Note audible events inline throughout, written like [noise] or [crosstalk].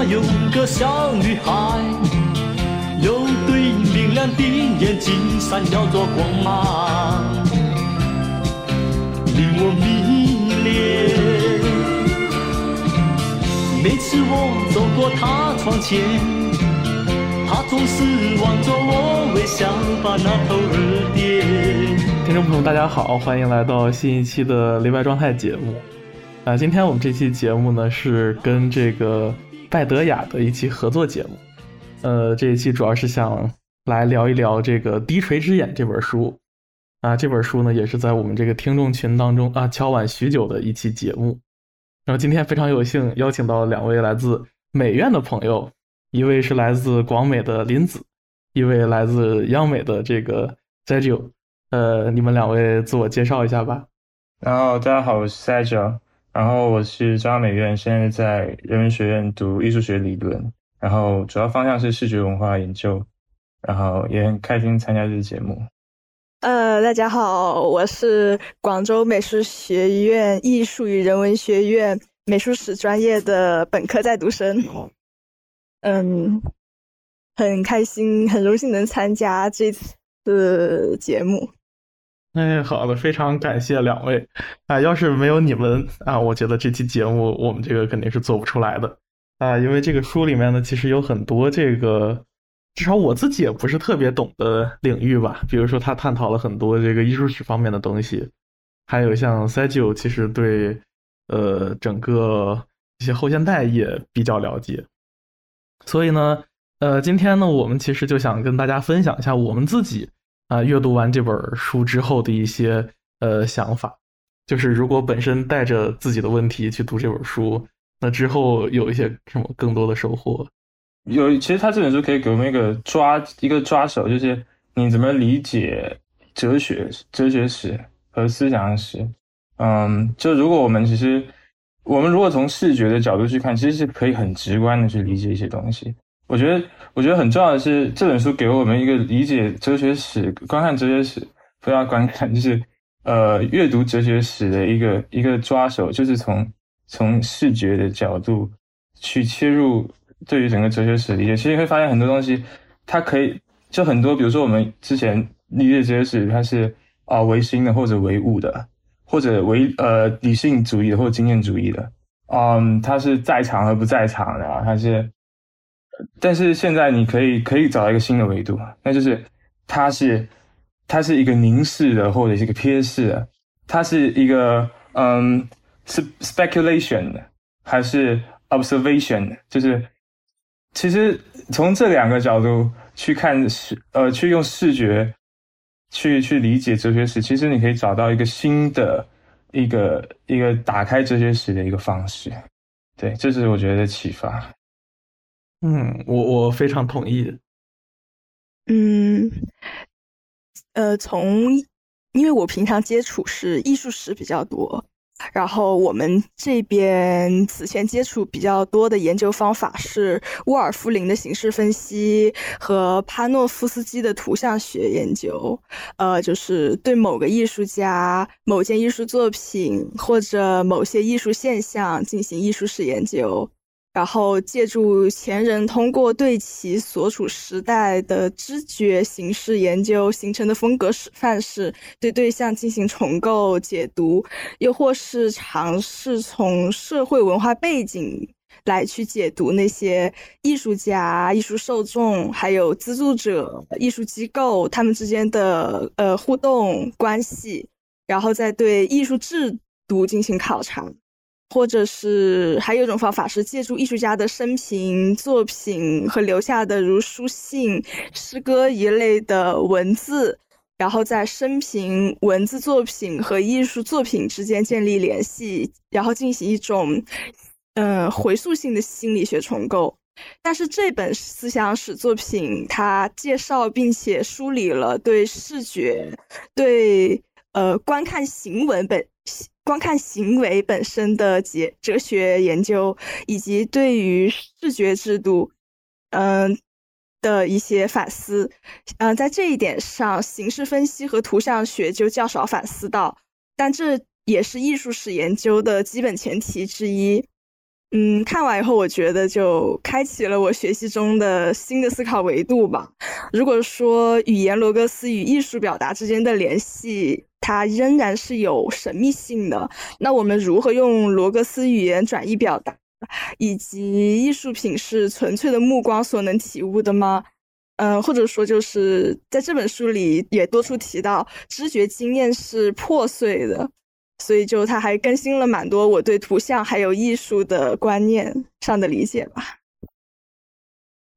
下有个小女孩，有对明亮的眼睛闪耀着光芒，令我迷恋。每次我走过她窗前，她总是望着我微笑，把那头儿点。听众朋友，大家好，欢迎来到新一期的雷白状态节目。啊，今天我们这期节目呢是跟这个拜德雅的一期合作节目。呃，这一期主要是想来聊一聊这个《低垂之眼》这本书。啊，这本书呢也是在我们这个听众群当中啊敲碗许久的一期节目。然后今天非常有幸邀请到两位来自美院的朋友，一位是来自广美的林子，一位来自央美的这个 Sergio。呃，你们两位自我介绍一下吧。然后大家好，我是 Sergio。然后我是中央美院，现在在人文学院读艺术学理论，然后主要方向是视觉文化研究，然后也很开心参加这个节目。呃，大家好，我是广州美术学院艺术与人文学院美术史专业的本科在读生。嗯，很开心，很荣幸能参加这次节目。哎，好的，非常感谢两位啊！要是没有你们啊，我觉得这期节目我们这个肯定是做不出来的啊！因为这个书里面呢，其实有很多这个，至少我自己也不是特别懂的领域吧。比如说，他探讨了很多这个艺术史方面的东西，还有像 Sergio，其实对呃整个一些后现代也比较了解。所以呢，呃，今天呢，我们其实就想跟大家分享一下我们自己。啊，阅读完这本书之后的一些呃想法，就是如果本身带着自己的问题去读这本书，那之后有一些什么更多的收获？有，其实他这本书可以给我们一个抓一个抓手，就是你怎么理解哲学、哲学史和思想史。嗯，就如果我们其实我们如果从视觉的角度去看，其实是可以很直观的去理解一些东西。我觉得，我觉得很重要的是，这本书给我们一个理解哲学史、观看哲学史不要观看，就是呃，阅读哲学史的一个一个抓手，就是从从视觉的角度去切入，对于整个哲学史理解，其实会发现很多东西，它可以就很多，比如说我们之前理解哲学史，它是啊唯心的，或者唯物的，或者唯呃理性主义的，或者经验主义的，嗯，它是在场和不在场的，它是。但是现在你可以可以找到一个新的维度，那就是它是它是一个凝视的或者是一个瞥视的，它是一个嗯是 speculation 的还是 observation？就是其实从这两个角度去看视呃去用视觉去去理解哲学史，其实你可以找到一个新的一个一个打开哲学史的一个方式。对，这是我觉得启发。嗯，我我非常同意。嗯，呃，从因为我平常接触是艺术史比较多，然后我们这边此前接触比较多的研究方法是沃尔夫林的形式分析和帕诺夫斯基的图像学研究。呃，就是对某个艺术家、某件艺术作品或者某些艺术现象进行艺术史研究。然后借助前人通过对其所处时代的知觉形式研究形成的风格范式，对对象进行重构解读，又或是尝试从社会文化背景来去解读那些艺术家、艺术受众还有资助者、艺术机构他们之间的呃互动关系，然后再对艺术制度进行考察。或者是还有一种方法是借助艺术家的生平、作品和留下的如书信、诗歌一类的文字，然后在生平、文字作品和艺术作品之间建立联系，然后进行一种嗯回溯性的心理学重构。但是这本思想史作品，它介绍并且梳理了对视觉、对呃观看行文本。观看行为本身的哲哲学研究，以及对于视觉制度，嗯的一些反思，嗯，在这一点上，形式分析和图像学就较少反思到，但这也是艺术史研究的基本前提之一。嗯，看完以后，我觉得就开启了我学习中的新的思考维度吧。如果说语言罗格斯与艺术表达之间的联系，它仍然是有神秘性的，那我们如何用罗格斯语言转移表达，以及艺术品是纯粹的目光所能体悟的吗？嗯，或者说就是在这本书里也多处提到，知觉经验是破碎的。所以，就他还更新了蛮多我对图像还有艺术的观念上的理解吧。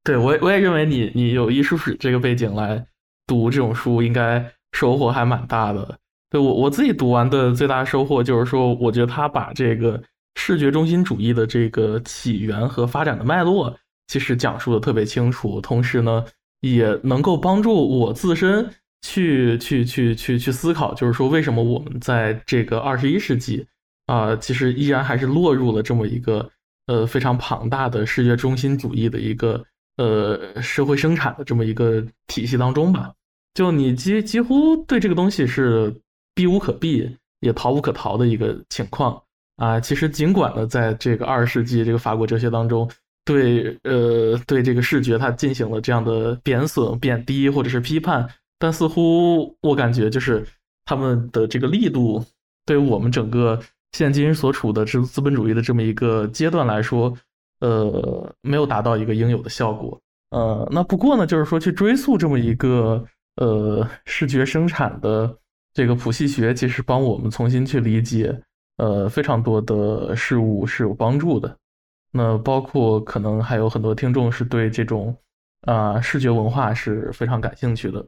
对我，我也认为你你有艺术史这个背景来读这种书，应该收获还蛮大的。对我我自己读完的最大收获就是说，我觉得他把这个视觉中心主义的这个起源和发展的脉络，其实讲述的特别清楚，同时呢，也能够帮助我自身。去去去去去思考，就是说，为什么我们在这个二十一世纪啊，其实依然还是落入了这么一个呃非常庞大的视觉中心主义的一个呃社会生产的这么一个体系当中吧？就你几几乎对这个东西是避无可避，也逃无可逃的一个情况啊。其实尽管呢，在这个二十世纪这个法国哲学当中，对呃对这个视觉它进行了这样的贬损、贬低或者是批判。但似乎我感觉就是他们的这个力度，对于我们整个现今所处的资资本主义的这么一个阶段来说，呃，没有达到一个应有的效果。呃，那不过呢，就是说去追溯这么一个呃视觉生产的这个谱系学，其实帮我们重新去理解呃非常多的事物是有帮助的。那包括可能还有很多听众是对这种啊视觉文化是非常感兴趣的。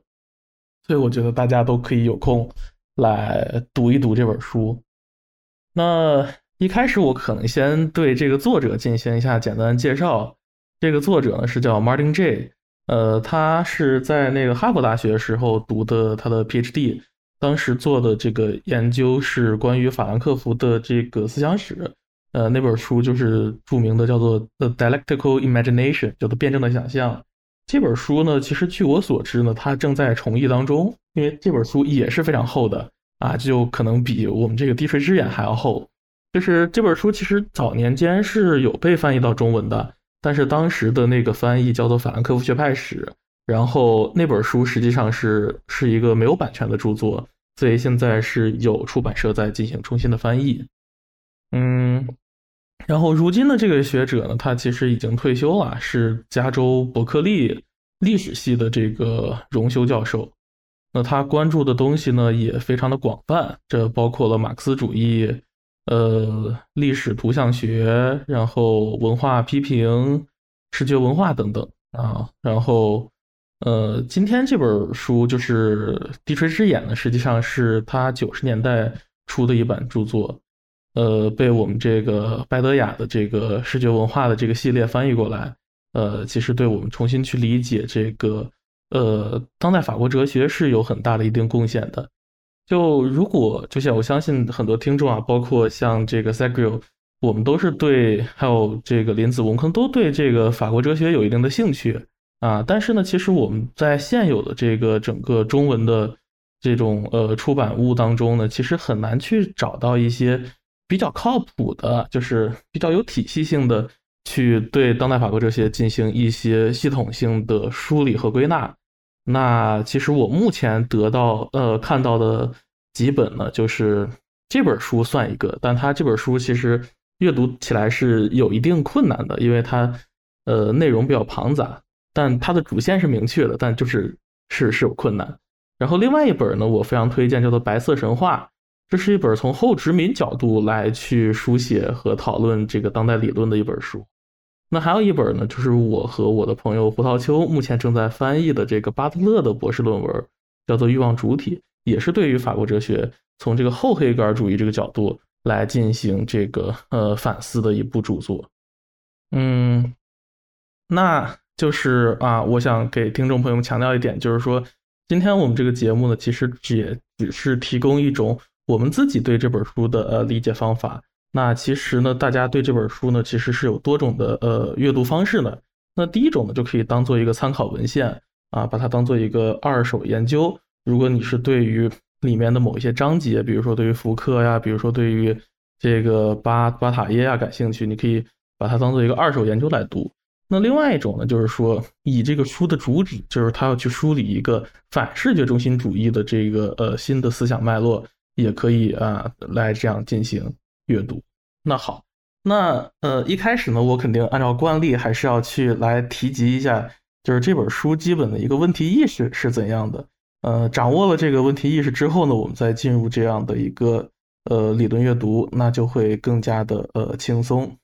所以我觉得大家都可以有空来读一读这本书。那一开始我可能先对这个作者进行一下简单介绍。这个作者呢是叫 Martin J，呃，他是在那个哈佛大学时候读的他的 PhD，当时做的这个研究是关于法兰克福的这个思想史。呃，那本书就是著名的叫做《The Dialectical Imagination》，叫做辩证的想象。这本书呢，其实据我所知呢，它正在重译当中，因为这本书也是非常厚的啊，就可能比我们这个《低垂之眼》还要厚。就是这本书其实早年间是有被翻译到中文的，但是当时的那个翻译叫做《法兰克福学派史》，然后那本书实际上是是一个没有版权的著作，所以现在是有出版社在进行重新的翻译。嗯。然后，如今的这个学者呢，他其实已经退休了，是加州伯克利历史系的这个荣休教授。那他关注的东西呢，也非常的广泛，这包括了马克思主义、呃历史图像学，然后文化批评、视觉文化等等啊。然后，呃，今天这本书就是《地锤之眼》呢，实际上是他九十年代出的一本著作。呃，被我们这个拜德雅的这个视觉文化的这个系列翻译过来，呃，其实对我们重新去理解这个呃当代法国哲学是有很大的一定贡献的。就如果就像我相信很多听众啊，包括像这个 Sagrio，我们都是对，还有这个林子文可能都对这个法国哲学有一定的兴趣啊。但是呢，其实我们在现有的这个整个中文的这种呃出版物当中呢，其实很难去找到一些。比较靠谱的，就是比较有体系性的，去对当代法国哲学进行一些系统性的梳理和归纳。那其实我目前得到呃看到的几本呢，就是这本书算一个，但它这本书其实阅读起来是有一定困难的，因为它呃内容比较庞杂，但它的主线是明确的，但就是是是有困难。然后另外一本呢，我非常推荐，叫做《白色神话》。这是一本从后殖民角度来去书写和讨论这个当代理论的一本书。那还有一本呢，就是我和我的朋友胡桃秋目前正在翻译的这个巴特勒的博士论文，叫做《欲望主体》，也是对于法国哲学从这个后黑格尔主义这个角度来进行这个呃反思的一部著作。嗯，那就是啊，我想给听众朋友们强调一点，就是说今天我们这个节目呢，其实也只是提供一种。我们自己对这本书的呃理解方法，那其实呢，大家对这本书呢，其实是有多种的呃阅读方式的。那第一种呢，就可以当做一个参考文献啊，把它当做一个二手研究。如果你是对于里面的某一些章节，比如说对于福克呀，比如说对于这个巴巴塔耶呀感兴趣，你可以把它当做一个二手研究来读。那另外一种呢，就是说以这个书的主旨，就是他要去梳理一个反视觉中心主义的这个呃新的思想脉络，也可以啊来这样进行阅读。那好，那呃一开始呢，我肯定按照惯例还是要去来提及一下，就是这本书基本的一个问题意识是怎样的。呃，掌握了这个问题意识之后呢，我们再进入这样的一个呃理论阅读，那就会更加的呃轻松。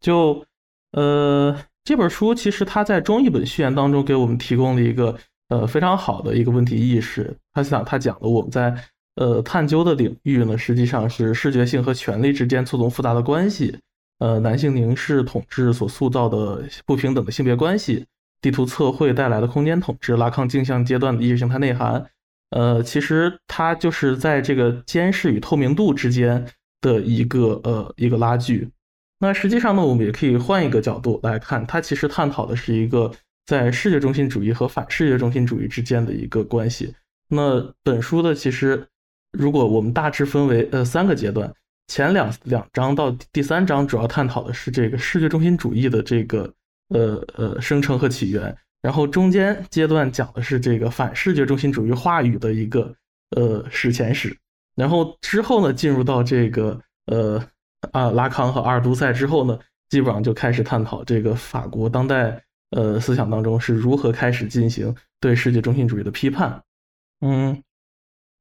就呃。这本书其实它在中译本序言当中给我们提供了一个呃非常好的一个问题意识。他想他讲的我们在呃探究的领域呢，实际上是视觉性和权力之间错综复杂的关系，呃男性凝视统治所塑造的不平等的性别关系，地图测绘带来的空间统治，拉康镜像阶段的意识形态内涵。呃，其实它就是在这个监视与透明度之间的一个呃一个拉锯。那实际上呢，我们也可以换一个角度来看，它其实探讨的是一个在视觉中心主义和反视觉中心主义之间的一个关系。那本书的其实，如果我们大致分为呃三个阶段，前两两章到第三章主要探讨的是这个视觉中心主义的这个呃呃生成和起源，然后中间阶段讲的是这个反视觉中心主义话语的一个呃史前史，然后之后呢进入到这个呃。啊，拉康和阿尔都塞之后呢，基本上就开始探讨这个法国当代呃思想当中是如何开始进行对世界中心主义的批判。嗯，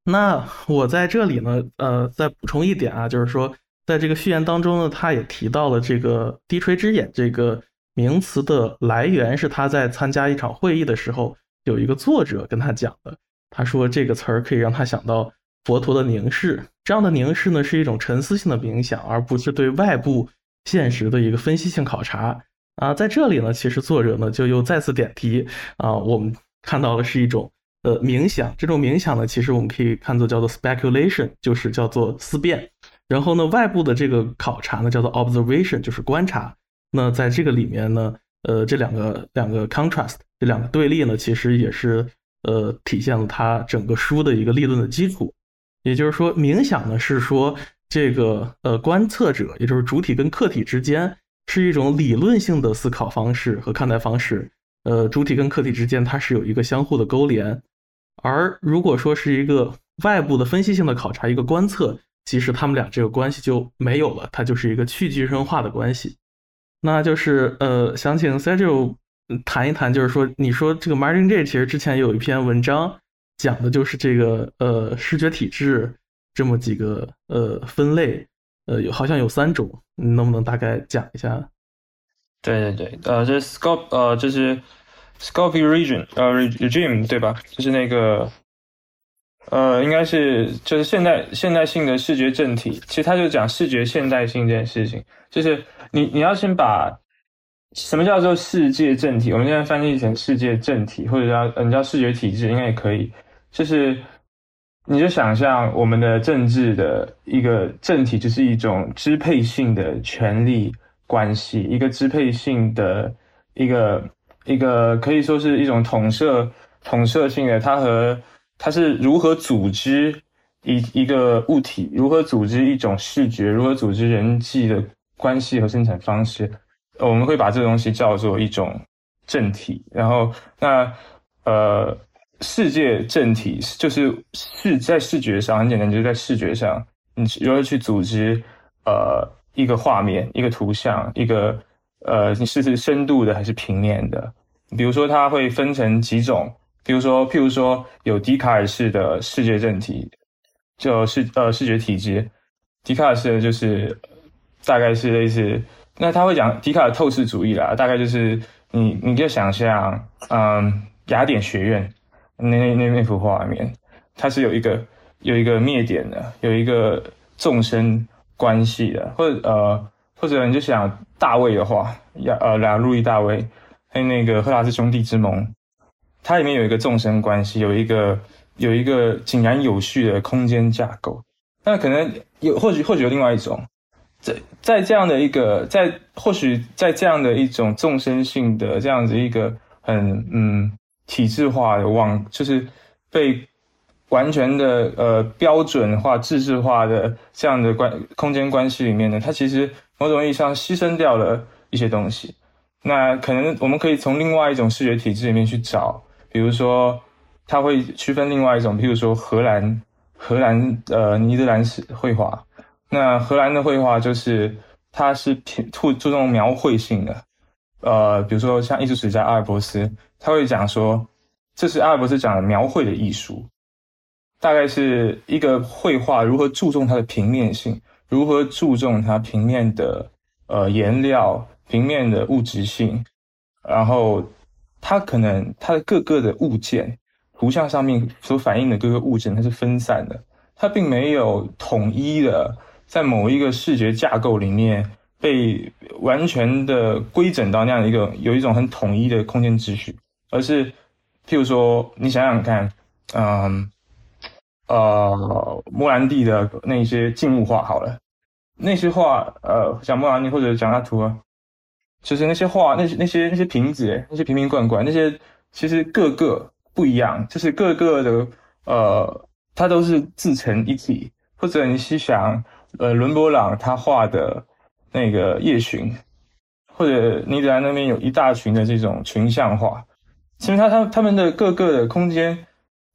那我在这里呢，呃，再补充一点啊，就是说，在这个序言当中呢，他也提到了这个“低垂之眼”这个名词的来源是他在参加一场会议的时候，有一个作者跟他讲的。他说这个词儿可以让他想到。佛陀的凝视，这样的凝视呢，是一种沉思性的冥想，而不是对外部现实的一个分析性考察啊。在这里呢，其实作者呢就又再次点题啊，我们看到的是一种呃冥想，这种冥想呢，其实我们可以看作叫做 speculation，就是叫做思辨。然后呢，外部的这个考察呢，叫做 observation，就是观察。那在这个里面呢，呃，这两个两个 contrast，这两个对立呢，其实也是呃体现了他整个书的一个立论的基础。也就是说，冥想呢是说这个呃观测者，也就是主体跟客体之间是一种理论性的思考方式和看待方式。呃，主体跟客体之间它是有一个相互的勾连。而如果说是一个外部的分析性的考察，一个观测，其实他们俩这个关系就没有了，它就是一个去具身化的关系。那就是呃，想请 Sergio 谈一谈，就是说，你说这个 Martin J 其实之前有一篇文章。讲的就是这个呃视觉体质这么几个呃分类，呃有好像有三种，你能不能大概讲一下？对对对，呃这 scope 呃这是 scope region 呃 regime 对吧？就是那个呃应该是就是现代现代性的视觉政体，其实他就讲视觉现代性这件事情，就是你你要先把。什么叫做世界政体？我们现在翻译成世界政体，或者叫嗯叫视觉体制，应该也可以。就是你就想象我们的政治的一个政体，就是一种支配性的权力关系，一个支配性的一个一个可以说是一种统摄统摄性的，它和它是如何组织一一个物体，如何组织一种视觉，如何组织人际的关系和生产方式。我们会把这个东西叫做一种政体，然后那呃，世界正体就是视在视觉上很简单，就是在视觉上，你如何去组织呃一个画面、一个图像、一个呃你是是深度的还是平面的？比如说它会分成几种，比如说譬如说有笛卡尔式的视觉正体，就是呃视觉体制，笛卡尔式的就是大概是类似。那他会讲笛卡尔透视主义啦，大概就是你你就想象，嗯，雅典学院那那那幅画面，它是有一个有一个灭点的，有一个众生关系的，或者呃或者你就想大卫的画，要呃俩路易大卫，还有那个赫拉斯兄弟之盟，它里面有一个众生关系，有一个有一个井然有序的空间架构，那可能有或许或许有另外一种。在在这样的一个，在或许在这样的一种纵深性的这样子一个很嗯体制化的往，就是被完全的呃标准化、制化的这样的关空间关系里面呢，它其实某种意义上牺牲掉了一些东西。那可能我们可以从另外一种视觉体制里面去找，比如说，它会区分另外一种，譬如说荷兰荷兰呃尼德兰式绘画。那荷兰的绘画就是它是偏注注重描绘性的，呃，比如说像艺术史家阿尔伯斯，他会讲说，这是阿尔伯斯讲的描绘的艺术，大概是一个绘画如何注重它的平面性，如何注重它平面的呃颜料。平面的物质性，然后它可能它的各个的物件，图像上面所反映的各个物件，它是分散的，它并没有统一的在某一个视觉架构里面被完全的规整到那样一个有一种很统一的空间秩序，而是譬如说你想想看，嗯，呃，莫兰蒂的那些静物画好了，那些画，呃，讲莫兰蒂或者讲他图啊。就是那些画，那些那些那些瓶子，那些瓶瓶罐罐，那些其实各个不一样，就是各个的呃，它都是自成一体。或者你去想，呃，伦勃朗他画的那个夜巡，或者尼德兰那边有一大群的这种群像画，其实他他他们的各个的空间，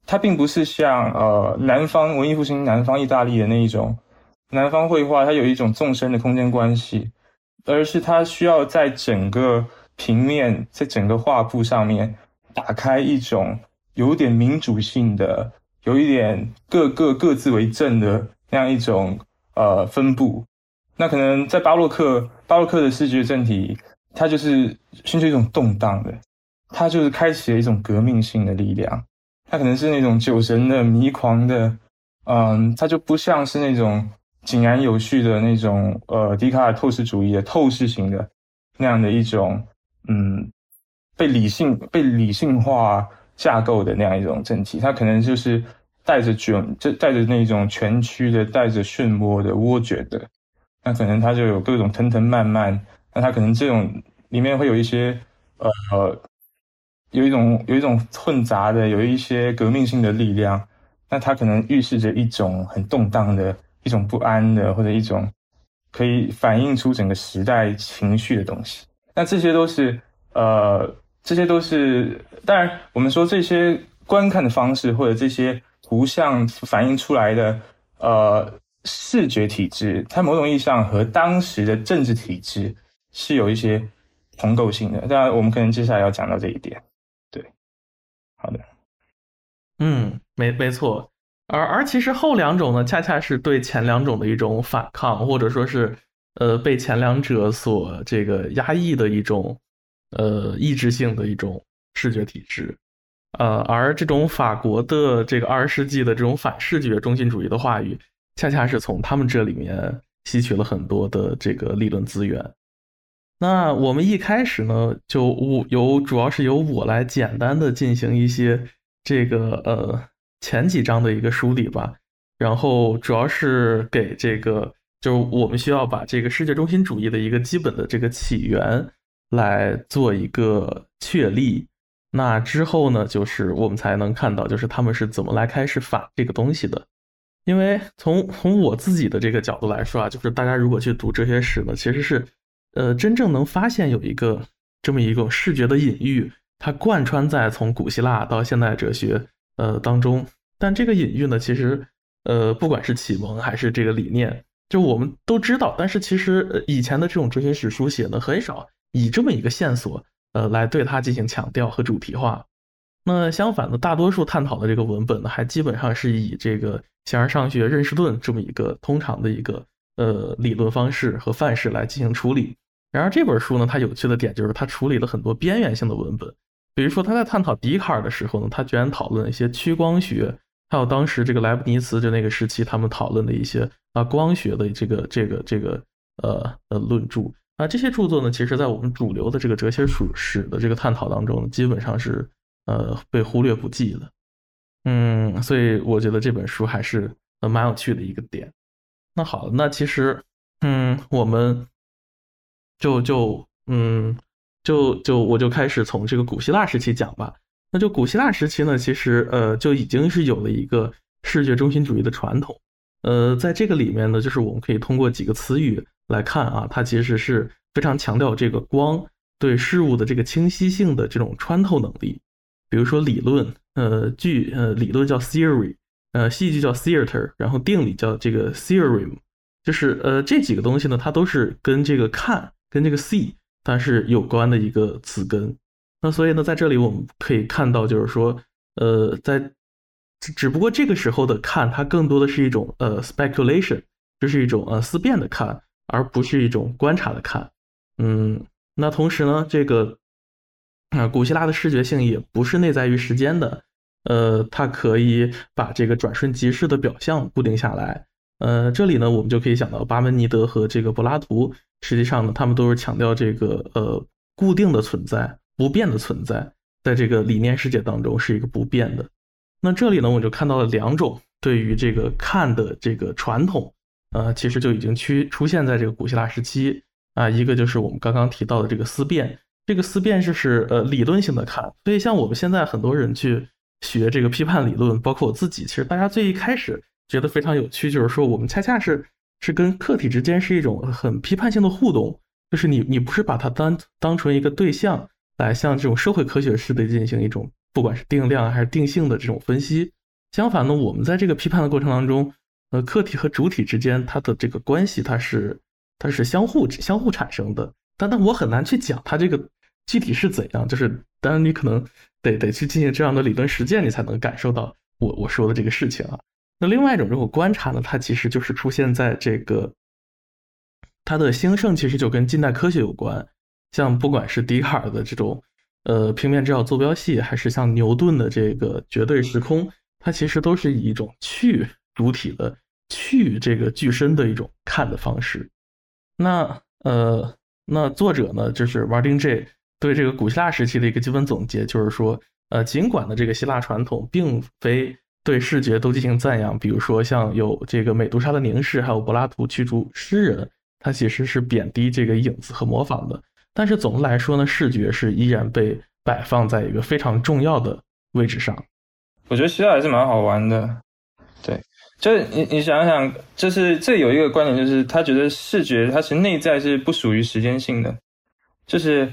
它并不是像呃南方文艺复兴南方意大利的那一种南方绘画，它有一种纵深的空间关系。而是它需要在整个平面，在整个画布上面打开一种有点民主性的、有一点各个各自为政的那样一种呃分布。那可能在巴洛克，巴洛克的视觉政体，它就是寻求一种动荡的，它就是开启了一种革命性的力量。它可能是那种酒神的、迷狂的，嗯，它就不像是那种。井然有序的那种，呃，笛卡尔透视主义的透视型的那样的一种，嗯，被理性被理性化架构的那样一种政体，它可能就是带着卷，就带着那种蜷曲的，带着漩涡的涡卷的，那可能它就有各种腾腾慢慢，那它可能这种里面会有一些，呃，有一种有一种混杂的，有一些革命性的力量，那它可能预示着一种很动荡的。一种不安的，或者一种可以反映出整个时代情绪的东西。那这些都是，呃，这些都是。当然，我们说这些观看的方式，或者这些图像反映出来的，呃，视觉体制，它某种意义上和当时的政治体制是有一些同构性的。当然，我们可能接下来要讲到这一点。对，好的，嗯，没没错。而而其实后两种呢，恰恰是对前两种的一种反抗，或者说是，呃，被前两者所这个压抑的一种，呃，抑制性的一种视觉体制，呃，而这种法国的这个二十世纪的这种反视觉中心主义的话语，恰恰是从他们这里面吸取了很多的这个理论资源。那我们一开始呢，就我由主要是由我来简单的进行一些这个呃。前几章的一个梳理吧，然后主要是给这个，就是我们需要把这个世界中心主义的一个基本的这个起源来做一个确立。那之后呢，就是我们才能看到，就是他们是怎么来开始反这个东西的。因为从从我自己的这个角度来说啊，就是大家如果去读哲学史呢，其实是，呃，真正能发现有一个这么一种视觉的隐喻，它贯穿在从古希腊到现代哲学。呃，当中，但这个隐喻呢，其实，呃，不管是启蒙还是这个理念，就我们都知道，但是其实以前的这种哲学史书写呢，很少以这么一个线索，呃，来对它进行强调和主题化。那相反的，大多数探讨的这个文本呢，还基本上是以这个形而上学认识论这么一个通常的一个呃理论方式和范式来进行处理。然而这本书呢，它有趣的点就是它处理了很多边缘性的文本。比如说，他在探讨笛卡尔的时候呢，他居然讨论一些趋光学，还有当时这个莱布尼茨就那个时期他们讨论的一些啊光学的这个这个这个呃呃论著啊这些著作呢，其实在我们主流的这个哲学史史的这个探讨当中，基本上是呃被忽略不计的。嗯，所以我觉得这本书还是呃蛮有趣的一个点。那好，那其实嗯，我们就就嗯。就就我就开始从这个古希腊时期讲吧。那就古希腊时期呢，其实呃就已经是有了一个视觉中心主义的传统。呃，在这个里面呢，就是我们可以通过几个词语来看啊，它其实是非常强调这个光对事物的这个清晰性的这种穿透能力。比如说理论，呃，剧呃理论叫 theory，呃，戏剧叫 theater，然后定理叫这个 theorem，就是呃这几个东西呢，它都是跟这个看跟这个 see 它是有关的一个词根。那所以呢，在这里我们可以看到，就是说，呃，在只只不过这个时候的看，它更多的是一种呃 speculation，这是一种呃思辨的看，而不是一种观察的看。嗯，那同时呢，这个。啊，古希腊的视觉性也不是内在于时间的，呃，它可以把这个转瞬即逝的表象固定下来。呃，这里呢，我们就可以想到巴门尼德和这个柏拉图，实际上呢，他们都是强调这个呃固定的存在、不变的存在，在这个理念世界当中是一个不变的。那这里呢，我就看到了两种对于这个看的这个传统，呃，其实就已经出出现在这个古希腊时期啊，一个就是我们刚刚提到的这个思辨。这个思辨就是呃理论性的看，所以像我们现在很多人去学这个批判理论，包括我自己，其实大家最一开始觉得非常有趣，就是说我们恰恰是是跟客体之间是一种很批判性的互动，就是你你不是把它当当成一个对象来像这种社会科学式的进行一种不管是定量还是定性的这种分析，相反呢，我们在这个批判的过程当中，呃，客体和主体之间它的这个关系它是它是相互相互产生的。但但我很难去讲它这个具体是怎样，就是当然你可能得得去进行这样的理论实践，你才能感受到我我说的这个事情啊。那另外一种这种观察呢，它其实就是出现在这个它的兴盛，其实就跟近代科学有关。像不管是笛卡尔的这种呃平面制造坐标系，还是像牛顿的这个绝对时空，它其实都是以一种去主体的去这个具身的一种看的方式。那呃。那作者呢，就是 Martin J 对这个古希腊时期的一个基本总结，就是说，呃，尽管呢这个希腊传统并非对视觉都进行赞扬，比如说像有这个美杜莎的凝视，还有柏拉图驱逐诗人，他其实是贬低这个影子和模仿的。但是总的来说呢，视觉是依然被摆放在一个非常重要的位置上。我觉得希腊还是蛮好玩的，对。就是你你想想，就是这有一个观点，就是他觉得视觉它是内在是不属于时间性的，就是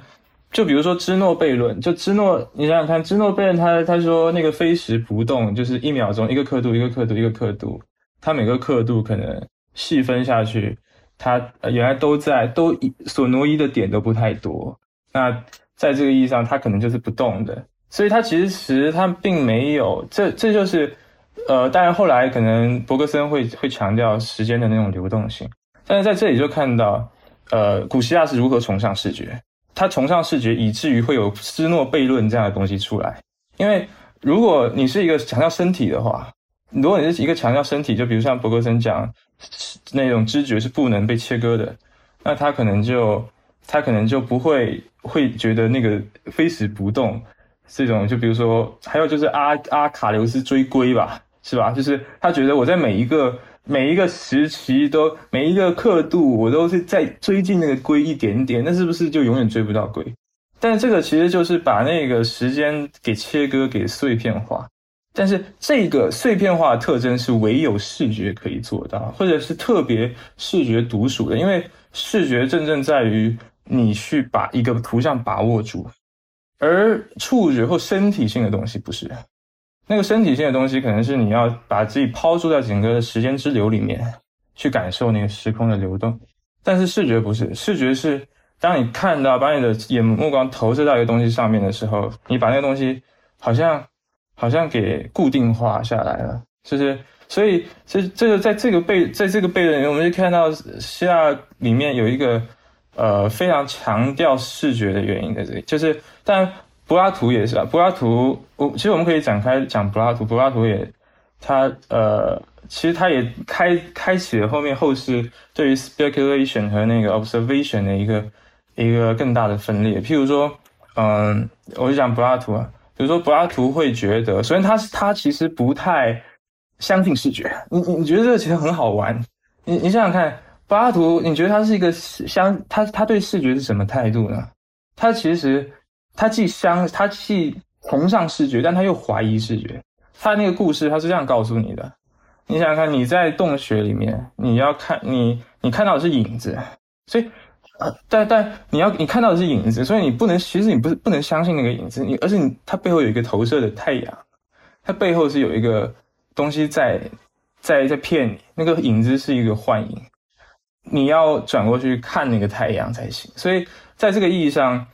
就比如说芝诺悖论，就芝诺，你想想看，芝诺悖论他他说那个飞时不动就是一秒钟一个刻度一个刻度一个刻度，它每个刻度可能细分下去，它原来都在都所挪移的点都不太多，那在这个意义上它可能就是不动的，所以它其实它并没有，这这就是。呃，当然后来可能伯格森会会强调时间的那种流动性，但是在这里就看到，呃，古希腊是如何崇尚视觉，他崇尚视觉以至于会有斯诺悖论这样的东西出来。因为如果你是一个强调身体的话，如果你是一个强调身体，就比如像伯格森讲那种知觉是不能被切割的，那他可能就他可能就不会会觉得那个非死不动这种，就比如说还有就是阿阿卡留斯追龟吧。是吧？就是他觉得我在每一个每一个时期都每一个刻度，我都是在追进那个龟一点点，那是不是就永远追不到龟？但这个其实就是把那个时间给切割、给碎片化。但是这个碎片化的特征是唯有视觉可以做到，或者是特别视觉独属的，因为视觉真正在于你去把一个图像把握住，而触觉或身体性的东西不是。那个身体性的东西，可能是你要把自己抛出在整个的时间之流里面，去感受那个时空的流动。但是视觉不是，视觉是当你看到，把你的眼目光投射到一个东西上面的时候，你把那个东西好像好像给固定化下来了。就是，所以这这个在这个背在这个背论里面，我们就看到希腊里面有一个呃非常强调视觉的原因在这里，就是但。柏拉图也是啊，柏拉图，我其实我们可以展开讲柏拉图。柏拉图也，他呃，其实他也开开启了后面后世对于 speculation 和那个 observation 的一个一个更大的分裂。譬如说，嗯，我就讲柏拉图啊，比如说柏拉图会觉得，首先他是他其实不太相信视觉。你你你觉得这个其实很好玩？你你想想看，柏拉图，你觉得他是一个相他他对视觉是什么态度呢？他其实。他既相，他既崇尚视觉，但他又怀疑视觉。他那个故事，他是这样告诉你的：你想想看，你在洞穴里面，你要看你，你看到的是影子，所以呃，但但你要你看到的是影子，所以你不能，其实你不是不能相信那个影子，你而是你它背后有一个投射的太阳，它背后是有一个东西在在在骗你，那个影子是一个幻影，你要转过去看那个太阳才行。所以在这个意义上，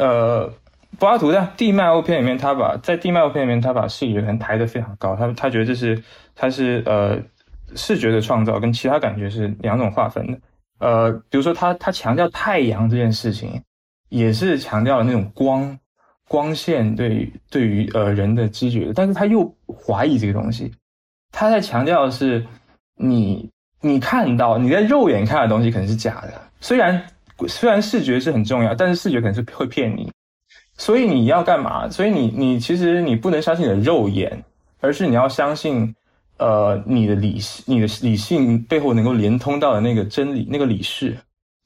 呃，柏拉图在《地脉欧篇》里面，他把在《地脉欧篇》里面，他把视觉可能抬得非常高，他他觉得这是他是呃视觉的创造跟其他感觉是两种划分的。呃，比如说他他强调太阳这件事情，也是强调了那种光光线对对于呃人的知觉，但是他又怀疑这个东西，他在强调的是你你看到你在肉眼看的东西可能是假的，虽然虽然视觉是很重要，但是视觉可能是会骗你，所以你要干嘛？所以你你其实你不能相信你的肉眼，而是你要相信。呃，你的理，你的理性背后能够连通到的那个真理，那个理事，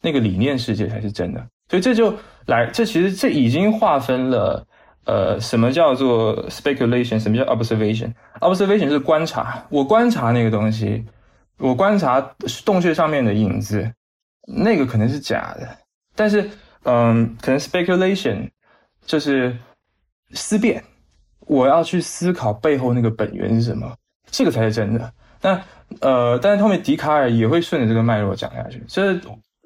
那个理念世界才是真的。所以这就来，这其实这已经划分了，呃，什么叫做 speculation，什么叫 observation？observation 是观察，我观察那个东西，我观察洞穴上面的影子，那个可能是假的，但是，嗯，可能 speculation 就是思辨，我要去思考背后那个本源是什么。这个才是真的，那呃，但是后面笛卡尔也会顺着这个脉络讲下去。这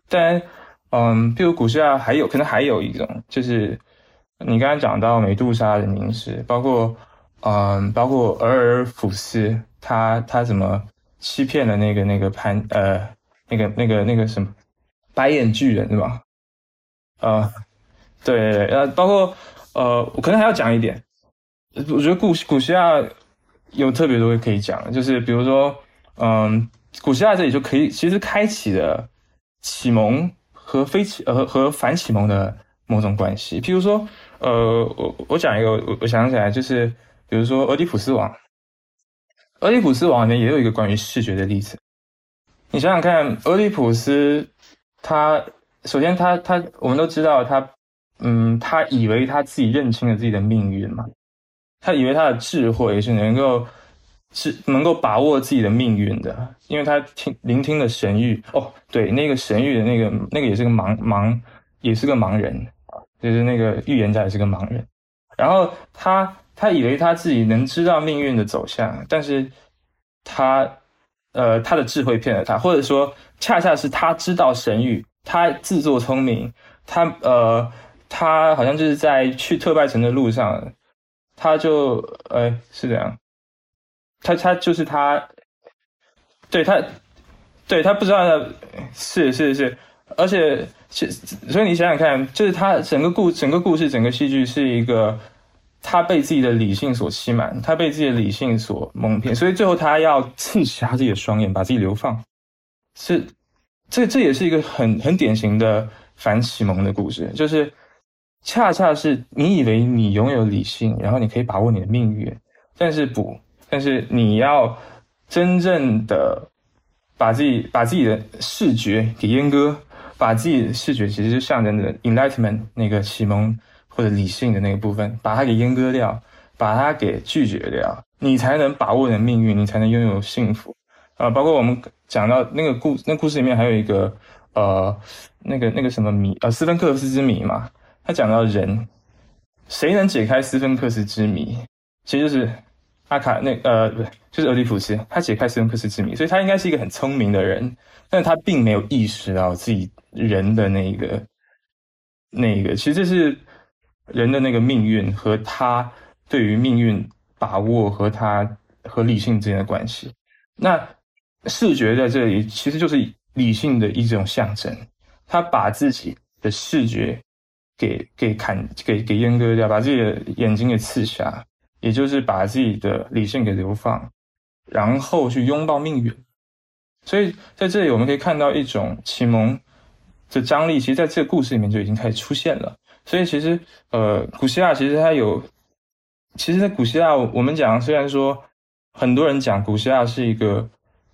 当然，嗯，比如古希腊还有可能还有一种，就是你刚才讲到美杜莎的凝视，包括嗯，包括俄尔甫斯，他他怎么欺骗了那个那个潘呃那个那个那个什么白眼巨人是吧？呃，对，呃，包括呃，我可能还要讲一点，我觉得古古希腊。有特别多可以讲，就是比如说，嗯，古希腊这里就可以其实开启了启蒙和非启呃和反启蒙的某种关系。譬如说，呃，我我讲一个，我我想起来就是，比如说《俄狄浦斯王》，《俄狄浦斯王》里面也有一个关于视觉的例子。你想想看，俄狄浦斯他首先他他我们都知道他，嗯，他以为他自己认清了自己的命运嘛。他以为他的智慧是能够是能够把握自己的命运的，因为他听聆听了神谕。哦，对，那个神谕的那个那个也是个盲盲，也是个盲人，就是那个预言家也是个盲人。然后他他以为他自己能知道命运的走向，但是他呃他的智慧骗了他，或者说恰恰是他知道神谕，他自作聪明，他呃他好像就是在去特拜城的路上。他就呃是这样，他他就是他，对他，对他不知道的，是是是，而且是所以你想想看，就是他整个故整个故事整个戏剧是一个他被自己的理性所欺瞒，他被自己的理性所蒙骗，所以最后他要刺瞎自己的双眼，把自己流放，是这这也是一个很很典型的反启蒙的故事，就是。恰恰是你以为你拥有理性，然后你可以把握你的命运，但是不，但是你要真正的把自己把自己的视觉给阉割，把自己的视觉其实是象征着 enlightenment 那个启蒙或者理性的那个部分，把它给阉割掉，把它给拒绝掉，你才能把握你的命运，你才能拥有幸福啊！包括我们讲到那个故那故事里面还有一个呃那个那个什么谜呃斯芬克斯之谜嘛。他讲到人，谁能解开斯芬克斯之谜？其实就是阿卡那呃，不就是俄狄浦斯，他解开斯芬克斯之谜，所以他应该是一个很聪明的人，但他并没有意识到自己人的那个那个，其实这是人的那个命运和他对于命运把握和他和理性之间的关系。那视觉在这里其实就是理性的一种象征，他把自己的视觉。给给砍给给阉割掉，把自己的眼睛给刺瞎，也就是把自己的理性给流放，然后去拥抱命运。所以在这里我们可以看到一种启蒙的张力，其实在这个故事里面就已经开始出现了。所以其实呃，古希腊其实它有，其实，古希腊我们讲，虽然说很多人讲古希腊是一个，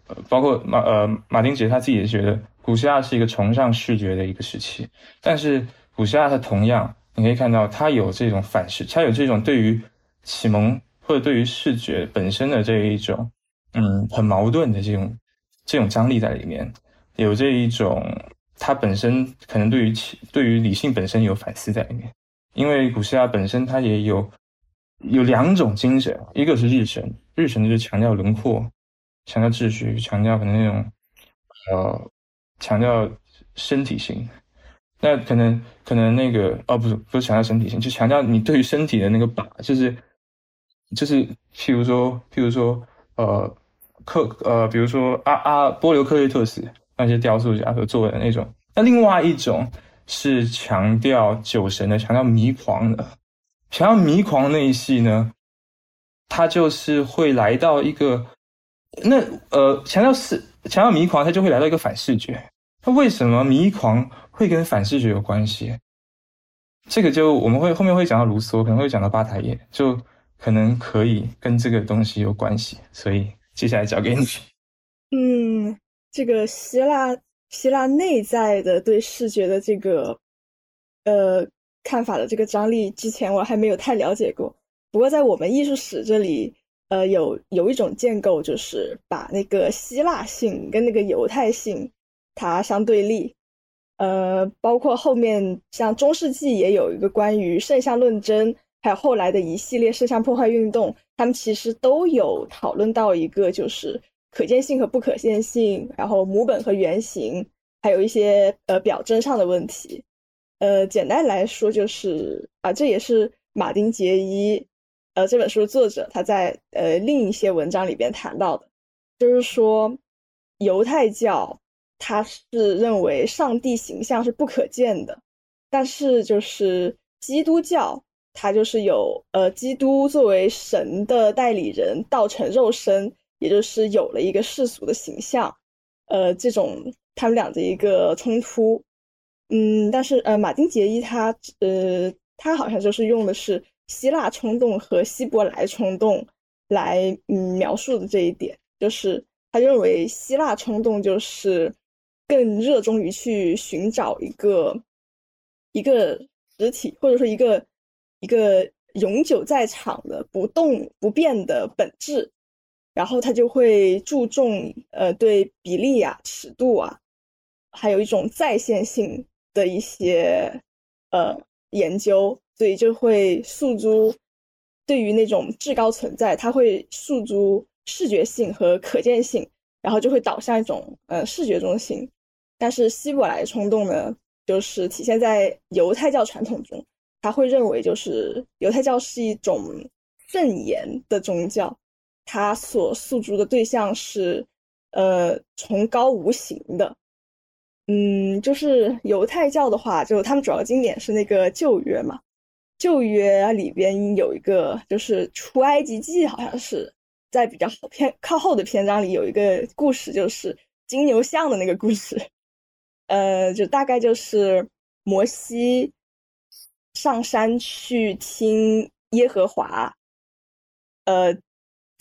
呃，包括马呃马丁杰他自己也觉得古希腊是一个崇尚视觉的一个时期，但是。古希腊它同样，你可以看到它有这种反视，它有这种对于启蒙或者对于视觉本身的这一种，嗯，很矛盾的这种这种张力在里面，有这一种它本身可能对于对于理性本身有反思在里面，因为古希腊本身它也有有两种精神，一个是日神，日神就是强调轮廓，强调秩序，强调可能那种呃强调身体性。那可能可能那个哦，不是不是强调身体性，就强调你对于身体的那个把，就是就是譬如说譬如说呃克呃，比如说阿阿波留克雷特斯那些雕塑家所做的那种。那另外一种是强调酒神的，强调迷狂的，强调迷狂那一系呢，他就是会来到一个那呃强调是强调迷狂，他就会来到一个反视觉。那为什么迷狂？会跟反视觉有关系，这个就我们会后面会讲到卢梭，可能会讲到巴台耶，就可能可以跟这个东西有关系，所以接下来交给你。嗯，这个希腊希腊内在的对视觉的这个呃看法的这个张力，之前我还没有太了解过。不过在我们艺术史这里，呃，有有一种建构，就是把那个希腊性跟那个犹太性它相对立。呃，包括后面像中世纪也有一个关于圣像论争，还有后来的一系列圣像破坏运动，他们其实都有讨论到一个就是可见性和不可见性，然后母本和原型，还有一些呃表征上的问题。呃，简单来说就是啊，这也是马丁杰伊呃这本书作者他在呃另一些文章里边谈到的，就是说犹太教。他是认为上帝形象是不可见的，但是就是基督教，它就是有呃基督作为神的代理人，道成肉身，也就是有了一个世俗的形象，呃，这种他们俩的一个冲突，嗯，但是呃，马丁杰伊他呃他好像就是用的是希腊冲动和希伯来冲动来嗯描述的这一点，就是他认为希腊冲动就是。更热衷于去寻找一个一个实体，或者说一个一个永久在场的不动不变的本质，然后他就会注重呃对比例啊、尺度啊，还有一种在线性的一些呃研究，所以就会诉诸对于那种至高存在，他会诉诸视觉性和可见性，然后就会导向一种呃视觉中心。但是希伯来冲动呢，就是体现在犹太教传统中，他会认为就是犹太教是一种圣言的宗教，他所诉诸的对象是呃崇高无形的，嗯，就是犹太教的话，就他们主要经典是那个旧约嘛，旧约里边有一个就是出埃及记，好像是在比较偏靠后的篇章里有一个故事，就是金牛像的那个故事。呃，就大概就是摩西上山去听耶和华，呃，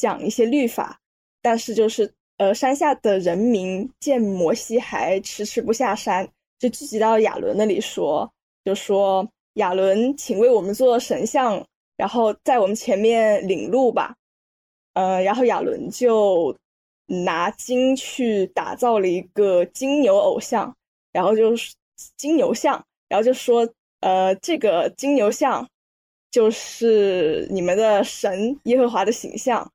讲一些律法，但是就是呃，山下的人民见摩西还迟迟不下山，就聚集到亚伦那里说，就说亚伦，请为我们做神像，然后在我们前面领路吧。呃，然后亚伦就拿金去打造了一个金牛偶像。然后就是金牛像，然后就说，呃，这个金牛像就是你们的神耶和华的形象。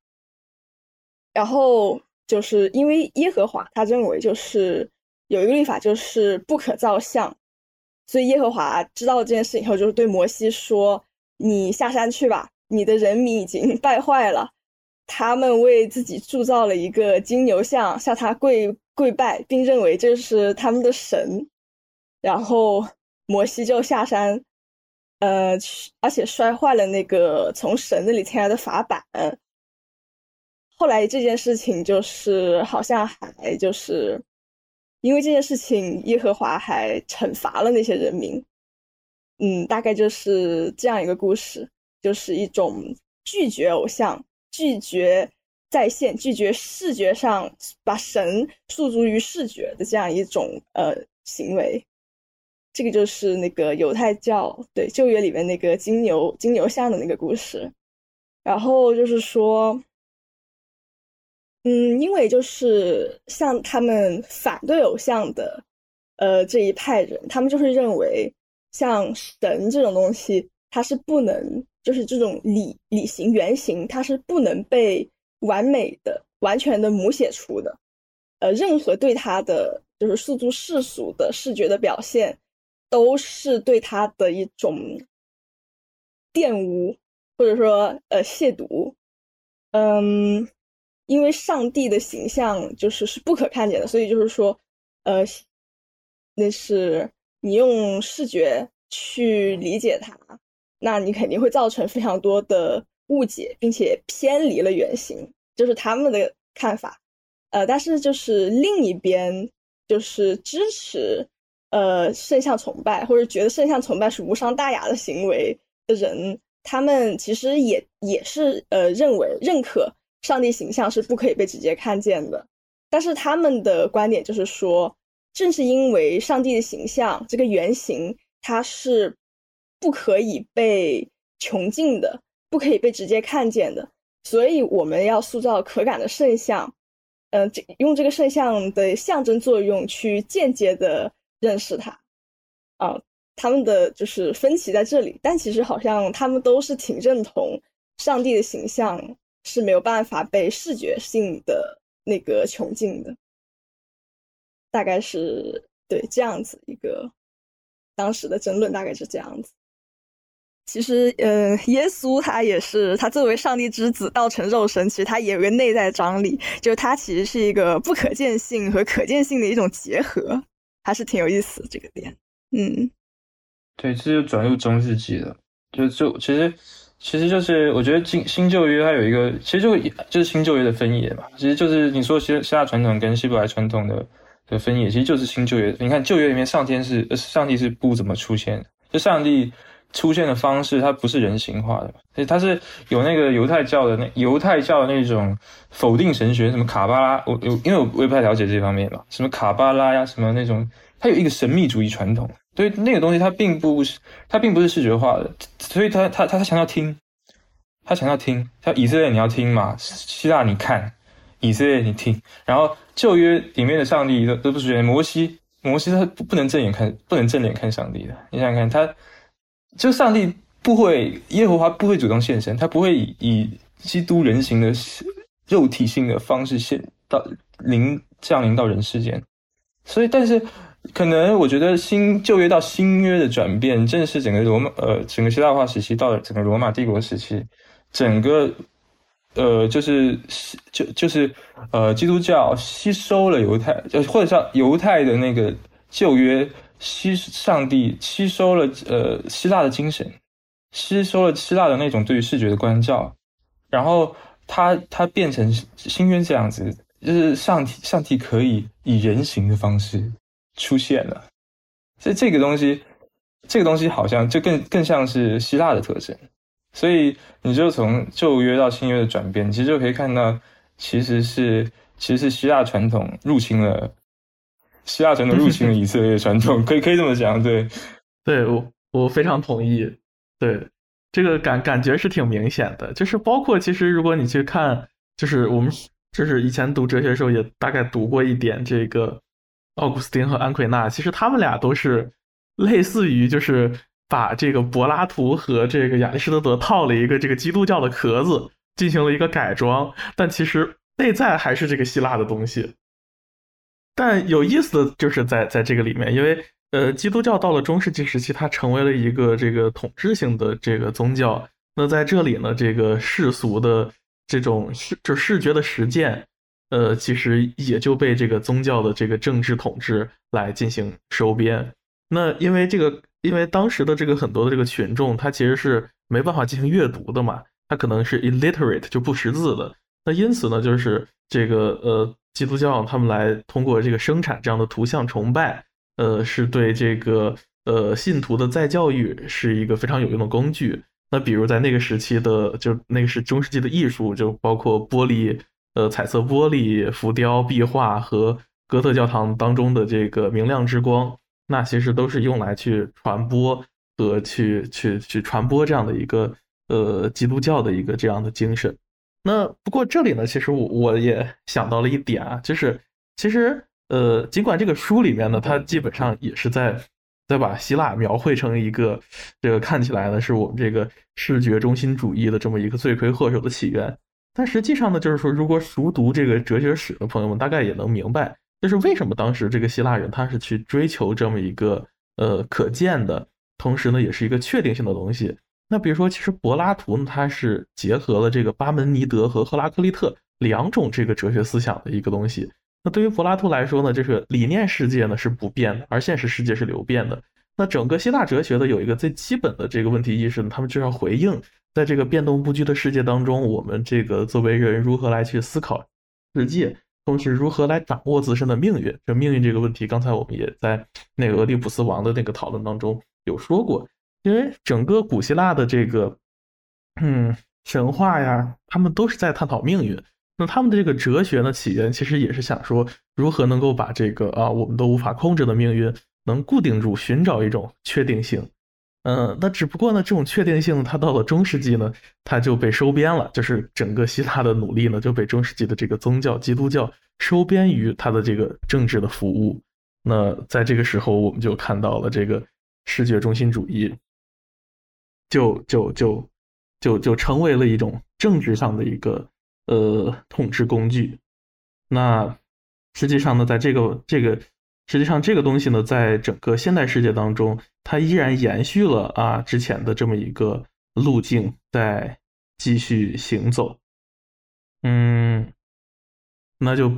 然后就是因为耶和华他认为就是有一个律法就是不可造像，所以耶和华知道这件事以后，就是对摩西说：“你下山去吧，你的人民已经败坏了，他们为自己铸造了一个金牛像，向他跪。”跪拜，并认为这是他们的神，然后摩西就下山，呃，而且摔坏了那个从神那里牵来的法板。后来这件事情就是好像还就是因为这件事情，耶和华还惩罚了那些人民。嗯，大概就是这样一个故事，就是一种拒绝偶像，拒绝。在线拒绝视觉上把神诉诸于视觉的这样一种呃行为，这个就是那个犹太教对旧约里面那个金牛金牛像的那个故事。然后就是说，嗯，因为就是像他们反对偶像的呃这一派人，他们就是认为像神这种东西，它是不能就是这种理理型原型，它是不能被完美的、完全的母写出的。呃，任何对它的就是诉诸世俗的视觉的表现，都是对它的一种玷污，或者说呃亵渎。嗯，因为上帝的形象就是是不可看见的，所以就是说，呃，那是你用视觉去理解它，那你肯定会造成非常多的误解，并且偏离了原型，就是他们的看法。呃，但是就是另一边就是支持呃圣像崇拜，或者觉得圣像崇拜是无伤大雅的行为的人。他们其实也也是呃认为认可上帝形象是不可以被直接看见的，但是他们的观点就是说，正是因为上帝的形象这个原型它是不可以被穷尽的，不可以被直接看见的，所以我们要塑造可感的圣像，嗯，这用这个圣像的象征作用去间接的认识它，啊。他们的就是分歧在这里，但其实好像他们都是挺认同上帝的形象是没有办法被视觉性的那个穷尽的，大概是对这样子一个当时的争论，大概是这样子。其实，呃，耶稣他也是他作为上帝之子道成肉身，其实他也有个内在张力，就是他其实是一个不可见性和可见性的一种结合，还是挺有意思的这个点，嗯。对，这就转入中世纪了。就就其实，其实就是我觉得新新旧约它有一个，其实就就是新旧约的分野嘛。其实就是你说希希腊传统跟希伯来传统的的分野，其实就是新旧约。你看旧约里面上天是上帝是不怎么出现，就上帝出现的方式它不是人形化的，所以它是有那个犹太教的那犹太教的那种否定神学，什么卡巴拉，我我因为我我也不太了解这方面嘛，什么卡巴拉呀，什么那种，它有一个神秘主义传统。所以那个东西它并不是，它并不是视觉化的，所以它它它它强调听，它强调听，它以色列你要听嘛，希腊你看，以色列你听，然后旧约里面的上帝都都不是摩西，摩西他不能正眼看，不能正脸看上帝的，你想想看，他就上帝不会，耶和华不会主动现身，他不会以以基督人形的肉体性的方式现到临降临到人世间，所以但是。可能我觉得新旧约到新约的转变，正是整个罗马呃整个希腊化时期到了整个罗马帝国时期，整个呃就是就就是呃基督教吸收了犹太呃或者叫犹太的那个旧约吸上帝吸收了呃希腊的精神，吸收了希腊的那种对于视觉的关照，然后它它变成新约这样子，就是上帝上帝可以以人形的方式。出现了，所以这个东西，这个东西好像就更更像是希腊的特征。所以你就从旧约到新约的转变，其实就可以看到，其实是其实是希腊传统入侵了希腊传统入侵了以色列传统，可以可以这么讲。对，对我我非常同意。对，这个感感觉是挺明显的，就是包括其实如果你去看，就是我们就是以前读哲学的时候也大概读过一点这个。奥古斯丁和安奎纳，其实他们俩都是类似于，就是把这个柏拉图和这个亚里士多德套了一个这个基督教的壳子，进行了一个改装，但其实内在还是这个希腊的东西。但有意思的就是在在这个里面，因为呃，基督教到了中世纪时期，它成为了一个这个统治性的这个宗教。那在这里呢，这个世俗的这种视就视觉的实践。呃，其实也就被这个宗教的这个政治统治来进行收编。那因为这个，因为当时的这个很多的这个群众，他其实是没办法进行阅读的嘛，他可能是 illiterate 就不识字的。那因此呢，就是这个呃，基督教他们来通过这个生产这样的图像崇拜，呃，是对这个呃信徒的再教育是一个非常有用的工具。那比如在那个时期的，就那个是中世纪的艺术，就包括玻璃。呃，彩色玻璃、浮雕、壁画和哥特教堂当中的这个明亮之光，那其实都是用来去传播和去去去传播这样的一个呃基督教的一个这样的精神。那不过这里呢，其实我我也想到了一点啊，就是其实呃，尽管这个书里面呢，它基本上也是在在把希腊描绘成一个这个看起来呢是我们这个视觉中心主义的这么一个罪魁祸首的起源，但实际上呢，就是说，如果熟读这个哲学史的朋友们，大概也能明白，就是为什么当时这个希腊人他是去追求这么一个呃可见的，同时呢，也是一个确定性的东西。那比如说，其实柏拉图呢，他是结合了这个巴门尼德和赫拉克利特两种这个哲学思想的一个东西。那对于柏拉图来说呢，这个理念世界呢是不变的，而现实世界是流变的。那整个希腊哲学的有一个最基本的这个问题意识呢，他们就要回应，在这个变动不居的世界当中，我们这个作为人如何来去思考世界，同时如何来掌握自身的命运。这命运这个问题，刚才我们也在那个俄狄浦斯王的那个讨论当中有说过。因为整个古希腊的这个，嗯，神话呀，他们都是在探讨命运。那他们的这个哲学呢，起源其实也是想说，如何能够把这个啊，我们都无法控制的命运能固定住，寻找一种确定性。嗯，那只不过呢，这种确定性，它到了中世纪呢，它就被收编了，就是整个希腊的努力呢，就被中世纪的这个宗教基督教收编于它的这个政治的服务。那在这个时候，我们就看到了这个视觉中心主义。就就就就就成为了一种政治上的一个呃统治工具。那实际上呢，在这个这个实际上这个东西呢，在整个现代世界当中，它依然延续了啊之前的这么一个路径，在继续行走。嗯，那就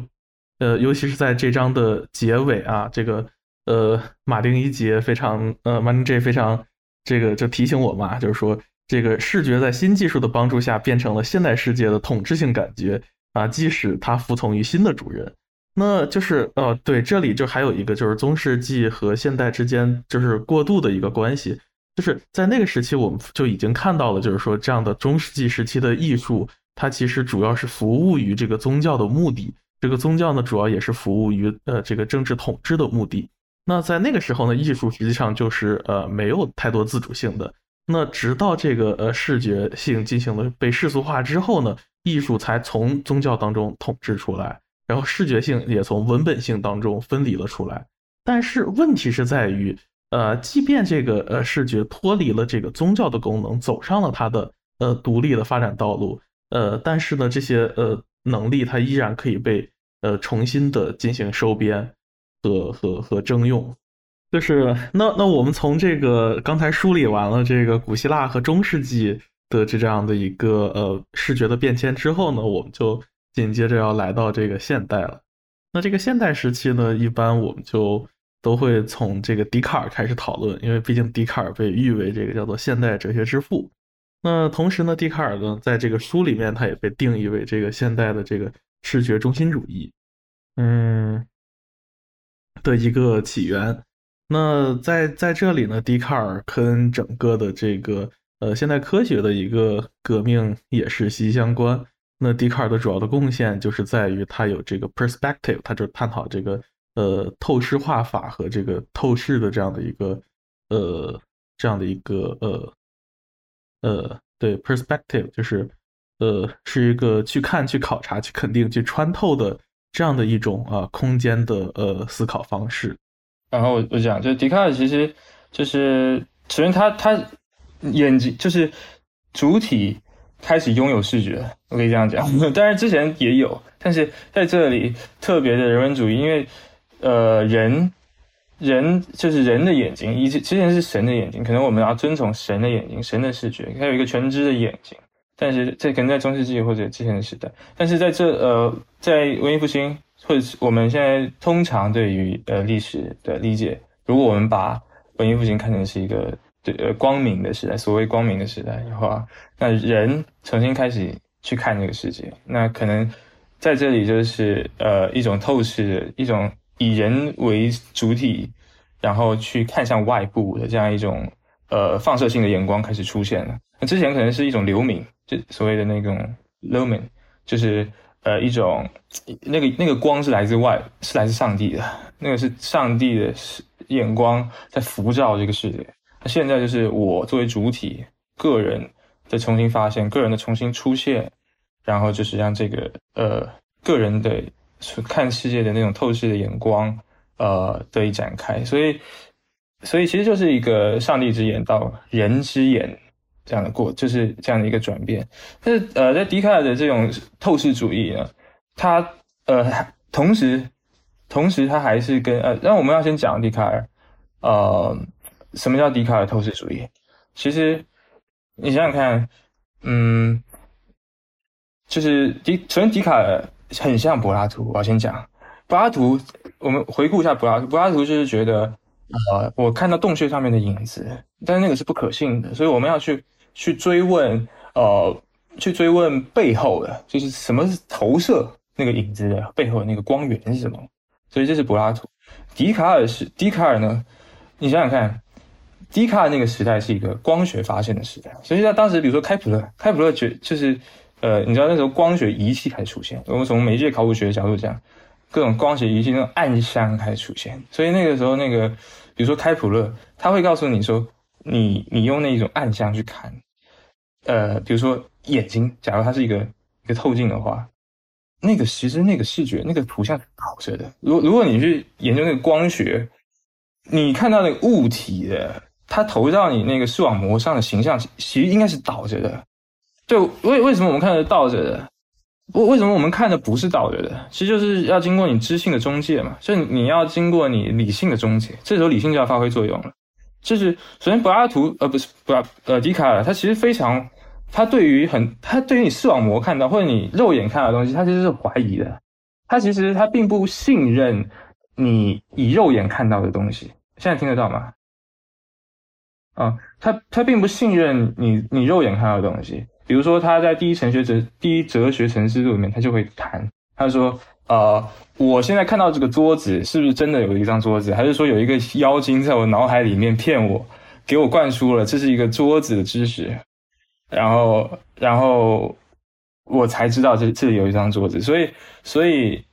呃，尤其是在这章的结尾啊，这个呃，马丁一杰非常呃，马丁 J 非常。这个就提醒我嘛，就是说，这个视觉在新技术的帮助下变成了现代世界的统治性感觉啊，即使它服从于新的主人，那就是呃，对，这里就还有一个就是中世纪和现代之间就是过渡的一个关系，就是在那个时期我们就已经看到了，就是说这样的中世纪时期的艺术，它其实主要是服务于这个宗教的目的，这个宗教呢主要也是服务于呃这个政治统治的目的。那在那个时候呢，艺术实际上就是呃没有太多自主性的。那直到这个呃视觉性进行了被世俗化之后呢，艺术才从宗教当中统治出来，然后视觉性也从文本性当中分离了出来。但是问题是在于，呃，即便这个呃视觉脱离了这个宗教的功能，走上了它的呃独立的发展道路，呃，但是呢，这些呃能力它依然可以被呃重新的进行收编。和和和征用，就是那那我们从这个刚才梳理完了这个古希腊和中世纪的这样的一个呃视觉的变迁之后呢，我们就紧接着要来到这个现代了。那这个现代时期呢，一般我们就都会从这个笛卡尔开始讨论，因为毕竟笛卡尔被誉为这个叫做现代哲学之父。那同时呢，笛卡尔呢在这个书里面他也被定义为这个现代的这个视觉中心主义。嗯。的一个起源，那在在这里呢，笛卡尔跟整个的这个呃现代科学的一个革命也是息息相关。那笛卡尔的主要的贡献就是在于他有这个 perspective，他就探讨这个呃透视画法和这个透视的这样的一个呃这样的一个呃呃对 perspective 就是呃是一个去看、去考察、去肯定、去穿透的。这样的一种啊空间的呃思考方式，然后我我讲，就笛卡尔其实就是首先他他眼睛就是主体开始拥有视觉，我可以这样讲，[laughs] 当然之前也有，但是在这里特别的人文主义，因为呃人人就是人的眼睛，以之前是神的眼睛，可能我们要遵从神的眼睛，神的视觉，还有一个全知的眼睛。但是这可能在中世纪或者之前的时代，但是在这呃，在文艺复兴或者是我们现在通常对于呃历史的理解，如果我们把文艺复兴看成是一个对呃光明的时代，所谓光明的时代的话，那人重新开始去看这个世界，那可能在这里就是呃一种透视的一种以人为主体，然后去看向外部的这样一种呃放射性的眼光开始出现了。那之前可能是一种流明。就所谓的那种 lumen，就是呃一种那个那个光是来自外，是来自上帝的，那个是上帝的眼光在辐照这个世界。那现在就是我作为主体，个人的重新发现，个人的重新出现，然后就是让这个呃个人的看世界的那种透视的眼光，呃，得以展开。所以，所以其实就是一个上帝之眼到人之眼这样的过，就是这样的一个转变。但是，呃，在笛卡尔的这种透视主义呢，他呃，同时，同时他还是跟呃，那我们要先讲笛卡尔，呃，什么叫笛卡尔透视主义？其实你想想看，嗯。就是笛，首先笛卡尔很像柏拉图。我要先讲柏拉图，我们回顾一下柏拉图。柏拉图就是觉得，呃，我看到洞穴上面的影子，但是那个是不可信的，所以我们要去去追问，呃，去追问背后的，就是什么是投射那个影子的背后的那个光源是什么。所以这是柏拉图。笛卡尔是笛卡尔呢？你想想看，笛卡尔那个时代是一个光学发现的时代，所以在当时，比如说开普勒，开普勒觉就是。呃，你知道那时候光学仪器开始出现，我们从媒介考古学的角度讲，各种光学仪器那种暗箱开始出现，所以那个时候那个，比如说开普勒，他会告诉你说，你你用那一种暗箱去看，呃，比如说眼睛，假如它是一个一个透镜的话，那个其实那个视觉那个图像是倒着的，如如果你去研究那个光学，你看到那个物体的，它投到你那个视网膜上的形象，其实应该是倒着的。就为为什么我们看的倒着的？为为什么我们看的不是倒着的？其实就是要经过你知性的中介嘛，就你要经过你理性的中介，这时候理性就要发挥作用了。就是首先柏拉图呃不是柏拉呃笛卡尔，他其实非常他对于很他对于你视网膜看到或者你肉眼看到的东西，他其实是怀疑的。他其实他并不信任你以肉眼看到的东西。现在听得到吗？啊，他他并不信任你你肉眼看到的东西。比如说，他在第一哲学哲第一哲学陈思路里面，他就会谈，他说：“呃，我现在看到这个桌子，是不是真的有一张桌子，还是说有一个妖精在我脑海里面骗我，给我灌输了这是一个桌子的知识，然后，然后我才知道这这里有一张桌子。所以，所以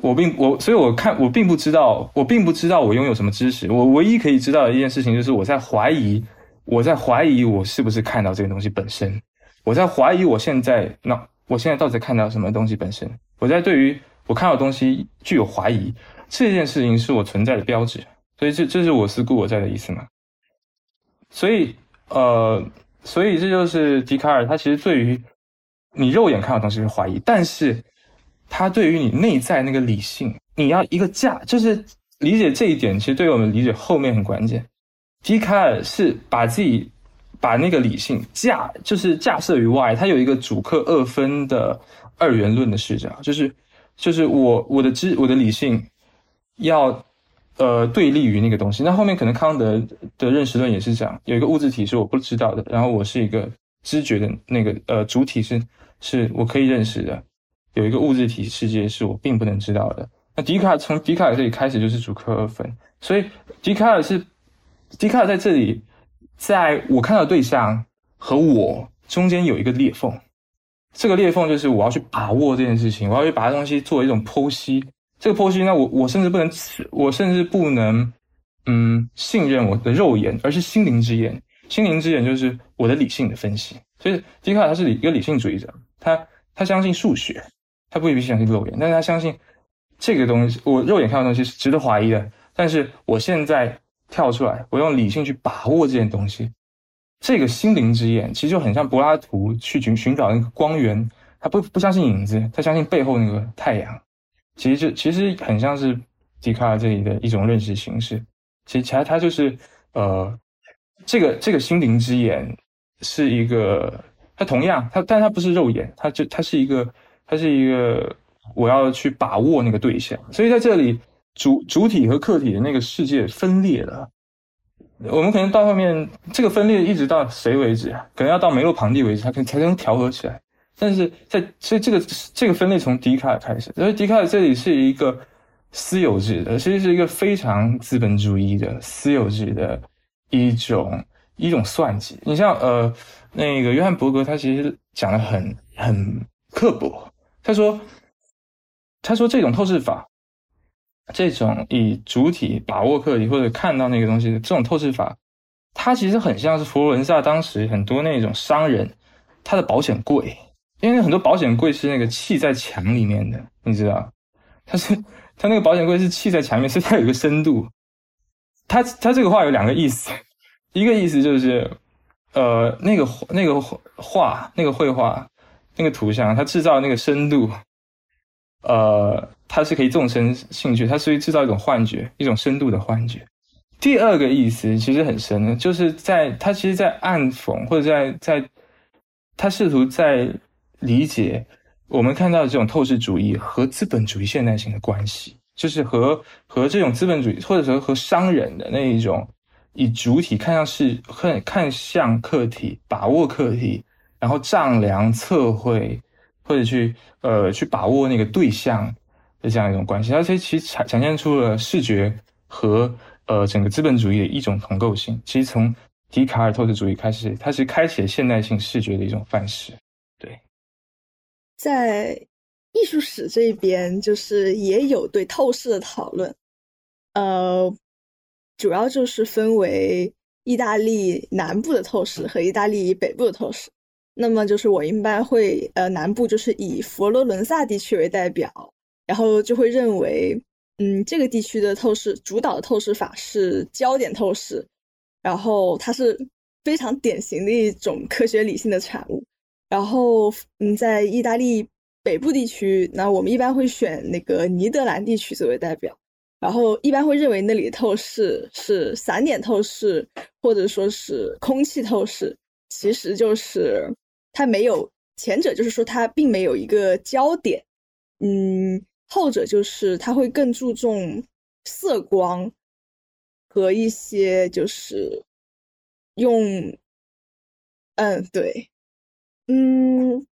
我并我，所以我看我并不知道，我并不知道我拥有什么知识。我唯一可以知道的一件事情，就是我在怀疑，我在怀疑我是不是看到这个东西本身。”我在怀疑，我现在那我现在到底看到什么东西本身？我在对于我看到东西具有怀疑，这件事情是我存在的标志。所以这这是我思故我在的意思嘛？所以呃，所以这就是笛卡尔，他其实对于你肉眼看到东西是怀疑，但是他对于你内在那个理性，你要一个架，就是理解这一点，其实对于我们理解后面很关键。笛卡尔是把自己。把那个理性架就是架设于外，它有一个主客二分的二元论的视角，就是就是我我的知我的理性要呃对立于那个东西。那后面可能康德的认识论也是这样，有一个物质体是我不知道的，然后我是一个知觉的那个呃主体是是我可以认识的，有一个物质体世界是我并不能知道的。那笛卡尔从笛卡尔这里开始就是主客二分，所以笛卡尔是笛卡尔在这里。在我看到对象和我中间有一个裂缝，这个裂缝就是我要去把握这件事情，我要去把这东西做一种剖析。这个剖析，那我我甚至不能，我甚至不能，嗯，信任我的肉眼，而是心灵之眼。心灵之眼就是我的理性的分析。所以，笛卡尔他是一个理性主义者，他他相信数学，他不一定相信肉眼，但是他相信这个东西，我肉眼看到东西是值得怀疑的。但是我现在。跳出来，我用理性去把握这件东西。这个心灵之眼其实就很像柏拉图去寻寻找那个光源，他不不相信影子，他相信背后那个太阳。其实就其实很像是笛卡尔这里的一种认识形式。其实其实他就是呃，这个这个心灵之眼是一个，它同样它，但它不是肉眼，它就它是一个，它是一个我要去把握那个对象。所以在这里。主主体和客体的那个世界分裂了，我们可能到后面这个分裂一直到谁为止啊？可能要到梅洛庞蒂为止，它可能才能调和起来。但是在所以这个这个分裂从笛卡尔开始，所以笛卡尔这里是一个私有制的，其实是一个非常资本主义的私有制的一种一种算计。你像呃那个约翰伯格，他其实讲的很很刻薄，他说他说这种透视法。这种以主体把握客体或者看到那个东西的这种透视法，它其实很像是佛罗伦萨当时很多那种商人他的保险柜，因为很多保险柜是那个砌在墙里面的，你知道，它是它那个保险柜是砌在墙面，所以它有一个深度。它它这个话有两个意思，一个意思就是，呃，那个那个画那个绘画那个图像，它制造那个深度，呃，它是可以纵深兴趣，它是制造一种幻觉，一种深度的幻觉。第二个意思其实很深的，就是在他其实，在暗讽或者在在，他试图在理解我们看到的这种透视主义和资本主义现代性的关系，就是和和这种资本主义或者说和商人的那一种以主体看上是看看向客体，把握客体，然后丈量测绘或者去呃去把握那个对象的这样一种关系，而且其实呈呈现出了视觉和。呃，整个资本主义的一种同构性，其实从笛卡尔透视主义开始，它是开启了现代性视觉的一种范式。对，在艺术史这边，就是也有对透视的讨论。呃，主要就是分为意大利南部的透视和意大利北部的透视。那么，就是我一般会呃，南部就是以佛罗伦萨地区为代表，然后就会认为。嗯，这个地区的透视主导的透视法是焦点透视，然后它是非常典型的一种科学理性的产物。然后，嗯，在意大利北部地区，那我们一般会选那个尼德兰地区作为代表，然后一般会认为那里透视是散点透视，或者说是空气透视，其实就是它没有前者，就是说它并没有一个焦点，嗯。后者就是他会更注重色光和一些就是用，嗯，对，嗯，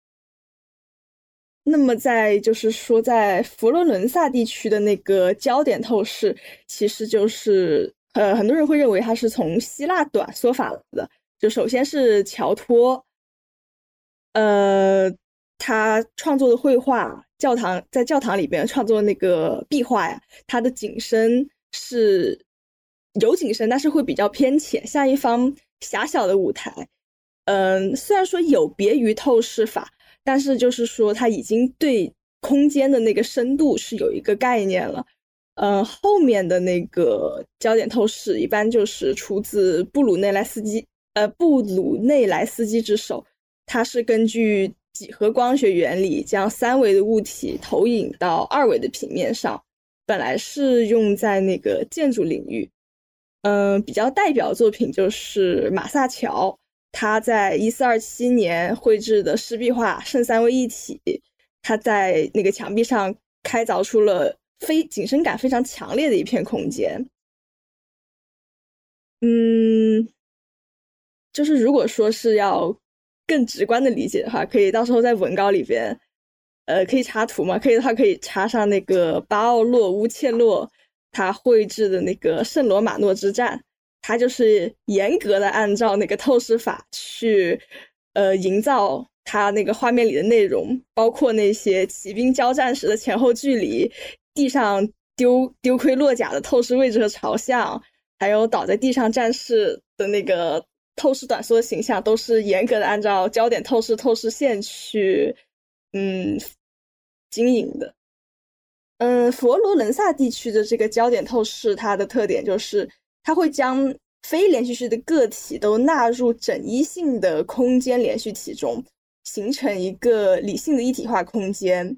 那么在就是说在佛罗伦萨地区的那个焦点透视，其实就是呃很多人会认为它是从希腊短缩法来的，就首先是乔托，呃，他创作的绘画。教堂在教堂里边创作那个壁画呀，它的景深是有景深，但是会比较偏浅，像一方狭小的舞台。嗯，虽然说有别于透视法，但是就是说它已经对空间的那个深度是有一个概念了。嗯，后面的那个焦点透视一般就是出自布鲁内莱斯基，呃，布鲁内莱斯基之手，它是根据。几何光学原理将三维的物体投影到二维的平面上，本来是用在那个建筑领域。嗯，比较代表作品就是马萨乔，他在一四二七年绘制的湿壁画《圣三位一体》，他在那个墙壁上开凿出了非景深感非常强烈的一片空间。嗯，就是如果说是要。更直观的理解的话，可以到时候在文稿里边，呃，可以插图嘛？可以的话，可以插上那个巴奥洛乌切洛他绘制的那个圣罗马诺之战，他就是严格的按照那个透视法去，呃，营造他那个画面里的内容，包括那些骑兵交战时的前后距离，地上丢丢盔落甲的透视位置和朝向，还有倒在地上战士的那个。透视短缩的形象都是严格的按照焦点透视透视线去，嗯，经营的。嗯，佛罗伦萨地区的这个焦点透视，它的特点就是它会将非连续式的个体都纳入整一性的空间连续体中，形成一个理性的一体化空间。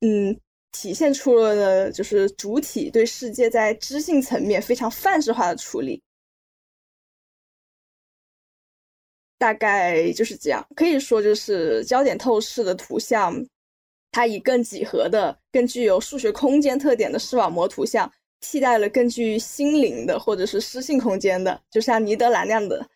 嗯，体现出了的就是主体对世界在知性层面非常范式化的处理。大概就是这样，可以说就是焦点透视的图像，它以更几何的、更具有数学空间特点的视网膜图像，替代了更具心灵的或者是诗性空间的，就像尼德兰那样的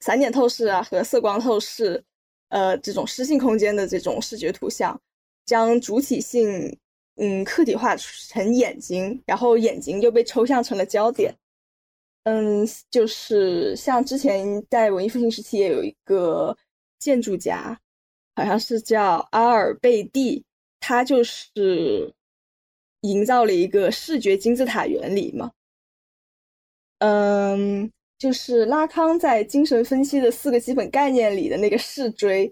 散点透视啊和色光透视，呃，这种诗性空间的这种视觉图像，将主体性嗯客体化成眼睛，然后眼睛又被抽象成了焦点。嗯，就是像之前在文艺复兴时期也有一个建筑家，好像是叫阿尔贝蒂，他就是营造了一个视觉金字塔原理嘛。嗯，就是拉康在精神分析的四个基本概念里的那个视锥，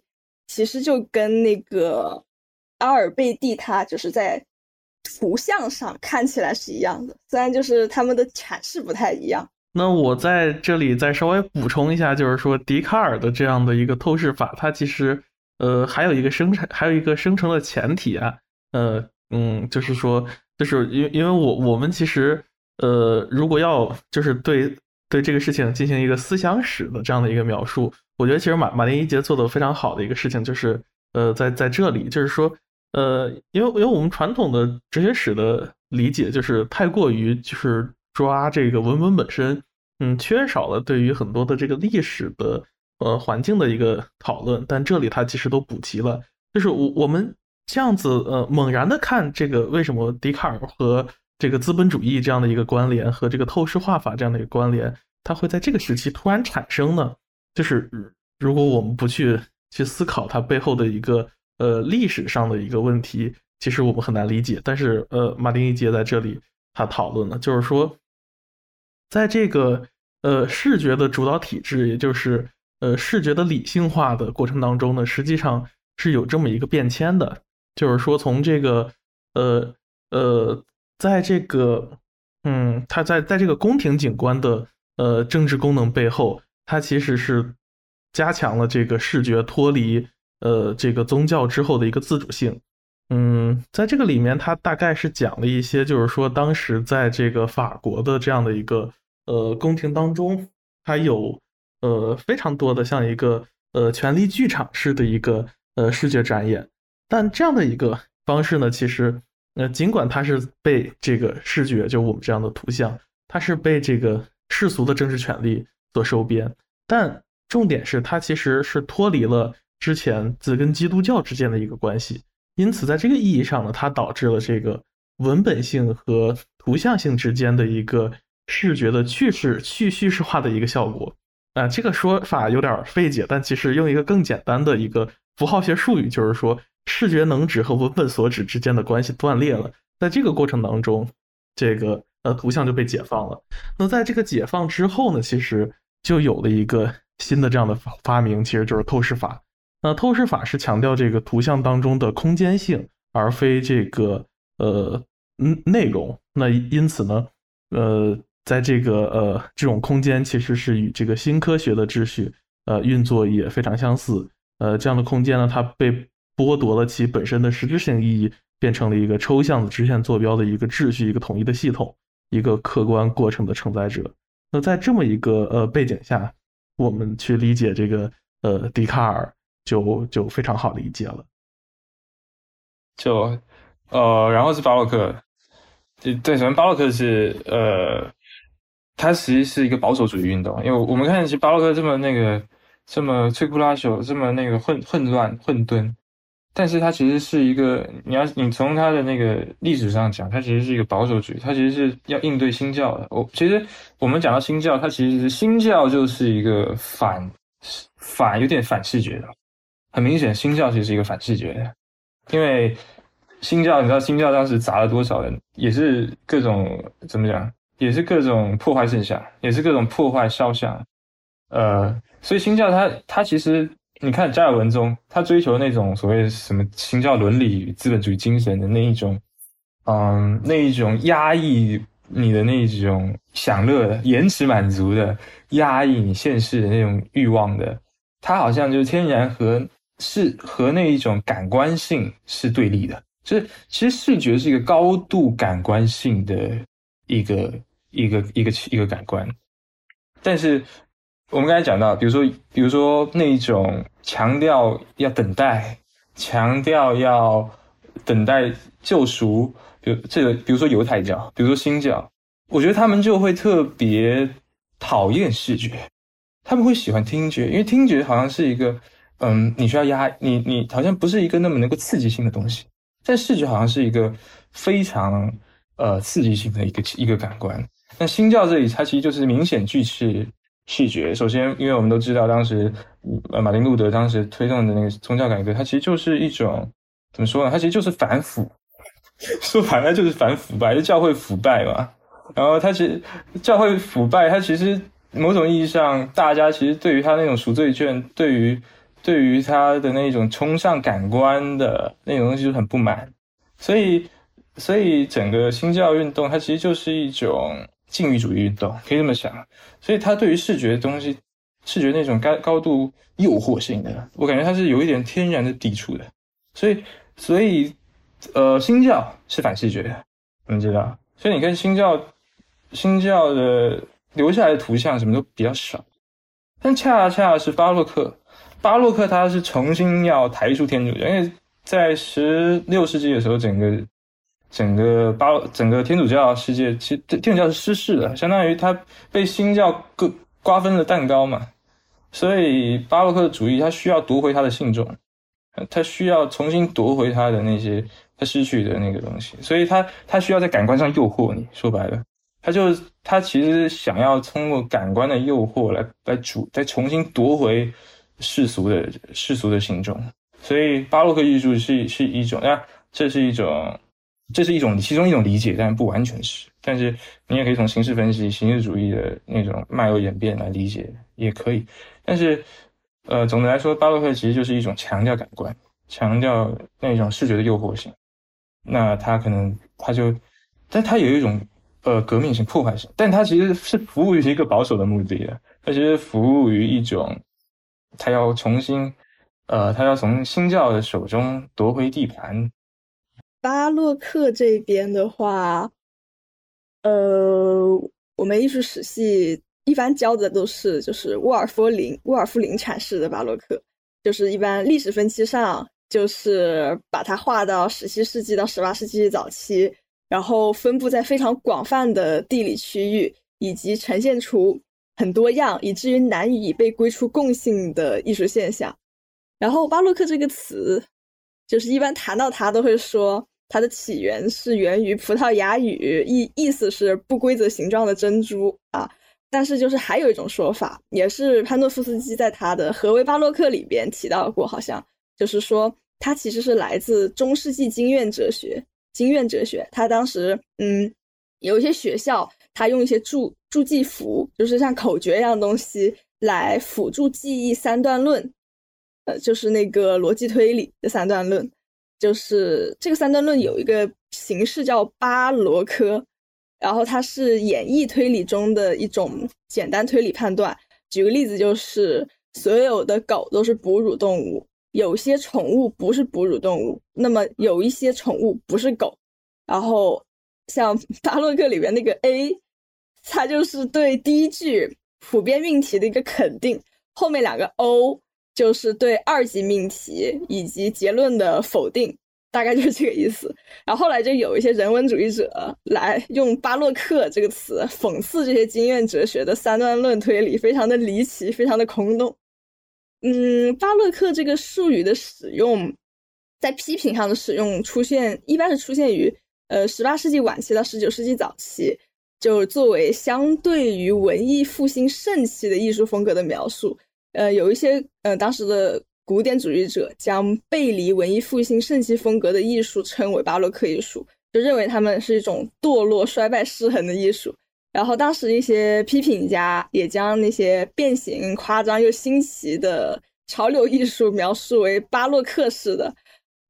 其实就跟那个阿尔贝蒂他就是在图像上看起来是一样的，虽然就是他们的阐释不太一样。那我在这里再稍微补充一下，就是说笛卡尔的这样的一个透视法，它其实呃还有一个生成还有一个生成的前提啊，呃嗯，就是说就是因为因为我我们其实呃如果要就是对对这个事情进行一个思想史的这样的一个描述，我觉得其实马马丁一杰做的非常好的一个事情就是呃在在这里就是说呃因为因为我们传统的哲学史的理解就是太过于就是。抓这个文本本身，嗯，缺少了对于很多的这个历史的呃环境的一个讨论，但这里它其实都补齐了。就是我我们这样子呃猛然的看这个为什么笛卡尔和这个资本主义这样的一个关联和这个透视画法这样的一个关联，它会在这个时期突然产生呢？就是如果我们不去去思考它背后的一个呃历史上的一个问题，其实我们很难理解。但是呃，马丁一杰在这里他讨论了，就是说。在这个呃视觉的主导体制，也就是呃视觉的理性化的过程当中呢，实际上是有这么一个变迁的，就是说从这个呃呃，在这个嗯，它在在这个宫廷景观的呃政治功能背后，它其实是加强了这个视觉脱离呃这个宗教之后的一个自主性。嗯，在这个里面，它大概是讲了一些，就是说当时在这个法国的这样的一个。呃，宫廷当中它有呃非常多的像一个呃权力剧场式的一个呃视觉展演，但这样的一个方式呢，其实呃尽管它是被这个视觉，就我们这样的图像，它是被这个世俗的政治权力所收编，但重点是它其实是脱离了之前自跟基督教之间的一个关系，因此在这个意义上呢，它导致了这个文本性和图像性之间的一个。视觉的去视去叙事化的一个效果啊，这个说法有点费解，但其实用一个更简单的一个符号学术语，就是说视觉能指和文本所指之间的关系断裂了。在这个过程当中，这个呃图像就被解放了。那在这个解放之后呢，其实就有了一个新的这样的发明，其实就是透视法。那透视法是强调这个图像当中的空间性，而非这个呃内容。那因此呢，呃。在这个呃，这种空间其实是与这个新科学的秩序呃运作也非常相似。呃，这样的空间呢，它被剥夺了其本身的实质性意义，变成了一个抽象的直线坐标的一个秩序，一个统一的系统，一个客观过程的承载者。那在这么一个呃背景下，我们去理解这个呃笛卡尔就就非常好理解了。就呃，然后是巴洛克，对，首先巴洛克是呃。它其实是一个保守主义运动，因为我们看其实巴洛克这么那个这么摧枯拉朽，这么那个混混乱混沌，但是它其实是一个你要你从它的那个历史上讲，它其实是一个保守主义，它其实是要应对新教的。我其实我们讲到新教，它其实是新教就是一个反反有点反视觉的，很明显新教其实是一个反视觉的，因为新教你知道新教当时砸了多少人，也是各种怎么讲？也是各种破坏圣像，也是各种破坏肖像，呃，所以新教它它其实你看加尔文中，他追求那种所谓什么新教伦理与资本主义精神的那一种，嗯，那一种压抑你的那一种享乐、延迟满足的压抑你现世的那种欲望的，它好像就天然和是和那一种感官性是对立的，就是其实视觉是一个高度感官性的一个。一个一个一个感官，但是我们刚才讲到，比如说，比如说那一种强调要等待，强调要等待救赎，比如这个，比如说犹太教，比如说新教，我觉得他们就会特别讨厌视觉，他们会喜欢听觉，因为听觉好像是一个，嗯，你需要压你，你好像不是一个那么能够刺激性的东西，但视觉好像是一个非常呃刺激性的一个一个感官。那新教这里，它其实就是明显拒斥视觉。首先，因为我们都知道，当时，马丁路德当时推动的那个宗教改革，它其实就是一种怎么说呢？它其实就是反腐，[laughs] 说白了就是反腐败，就教会腐败嘛。然后，它其实教会腐败，它其实某种意义上，大家其实对于他那种赎罪券，对于对于他的那种冲上感官的那种东西就很不满。所以，所以整个新教运动它其实就是一种禁欲主义运动，可以这么想。所以它对于视觉的东西，视觉那种高高度诱惑性的，我感觉它是有一点天然的抵触的。所以，所以，呃，新教是反视觉的，你知道。所以你看新教，新教的留下来的图像什么都比较少，但恰恰是巴洛克，巴洛克他是重新要抬出天主教，因为在十六世纪的时候，整个整个巴整个天主教世界其实天主教是失势的，相当于他被新教割瓜分了蛋糕嘛，所以巴洛克主义他需要夺回他的信众。他需要重新夺回他的那些他失去的那个东西，所以他他需要在感官上诱惑你。说白了，他就他其实想要通过感官的诱惑来来主，再重新夺回世俗的世俗的信众。所以巴洛克艺术是是一种啊，这是一种这是一种其中一种理解，但不完全是。但是你也可以从形式分析、形式主义的那种脉络演变来理解，也可以。但是。呃，总的来说，巴洛克其实就是一种强调感官、强调那种视觉的诱惑性。那他可能他就，但他有一种呃革命性、破坏性，但他其实是服务于一个保守的目的的。他其实服务于一种，他要重新，呃，他要从新教的手中夺回地盘。巴洛克这边的话，呃，我们艺术史系。一般教的都是就是沃尔夫林沃尔夫林阐释的巴洛克，就是一般历史分期上就是把它划到十七世纪到十八世纪早期，然后分布在非常广泛的地理区域，以及呈现出很多样以至于难以被归出共性的艺术现象。然后巴洛克这个词，就是一般谈到它都会说它的起源是源于葡萄牙语，意意思是不规则形状的珍珠啊。但是，就是还有一种说法，也是潘诺夫斯基在他的《何为巴洛克》里边提到过，好像就是说，它其实是来自中世纪经院哲学。经院哲学，他当时，嗯，有一些学校，他用一些注注记符，就是像口诀一样东西来辅助记忆三段论，呃，就是那个逻辑推理的三段论，就是这个三段论有一个形式叫巴罗科。然后它是演绎推理中的一种简单推理判断。举个例子，就是所有的狗都是哺乳动物，有些宠物不是哺乳动物，那么有一些宠物不是狗。然后像 [laughs] 巴洛克里边那个 A，它就是对第一句普遍命题的一个肯定，后面两个 O 就是对二级命题以及结论的否定。大概就是这个意思，然后后来就有一些人文主义者来用巴洛克这个词讽刺这些经验哲学的三段论推理，非常的离奇，非常的空洞。嗯，巴洛克这个术语的使用，在批评上的使用出现，一般是出现于呃十八世纪晚期到十九世纪早期，就作为相对于文艺复兴盛期的艺术风格的描述。呃，有一些呃当时的。古典主义者将背离文艺复兴盛期风格的艺术称为巴洛克艺术，就认为他们是一种堕落、衰败、失衡的艺术。然后，当时一些批评家也将那些变形、夸张又新奇的潮流艺术描述为巴洛克式的。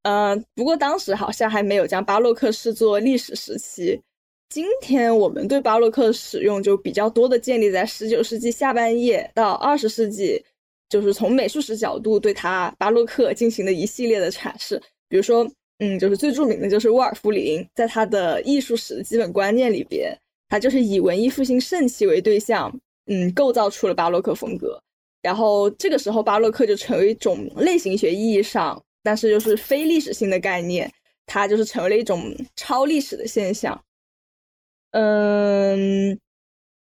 嗯，不过当时好像还没有将巴洛克视作历史时期。今天我们对巴洛克的使用就比较多的建立在十九世纪下半叶到二十世纪。就是从美术史角度对他巴洛克进行的一系列的阐释，比如说，嗯，就是最著名的就是沃尔夫林在他的艺术史的基本观念里边，他就是以文艺复兴盛期为对象，嗯，构造出了巴洛克风格。然后这个时候，巴洛克就成为一种类型学意义上，但是又是非历史性的概念，它就是成为了一种超历史的现象。嗯，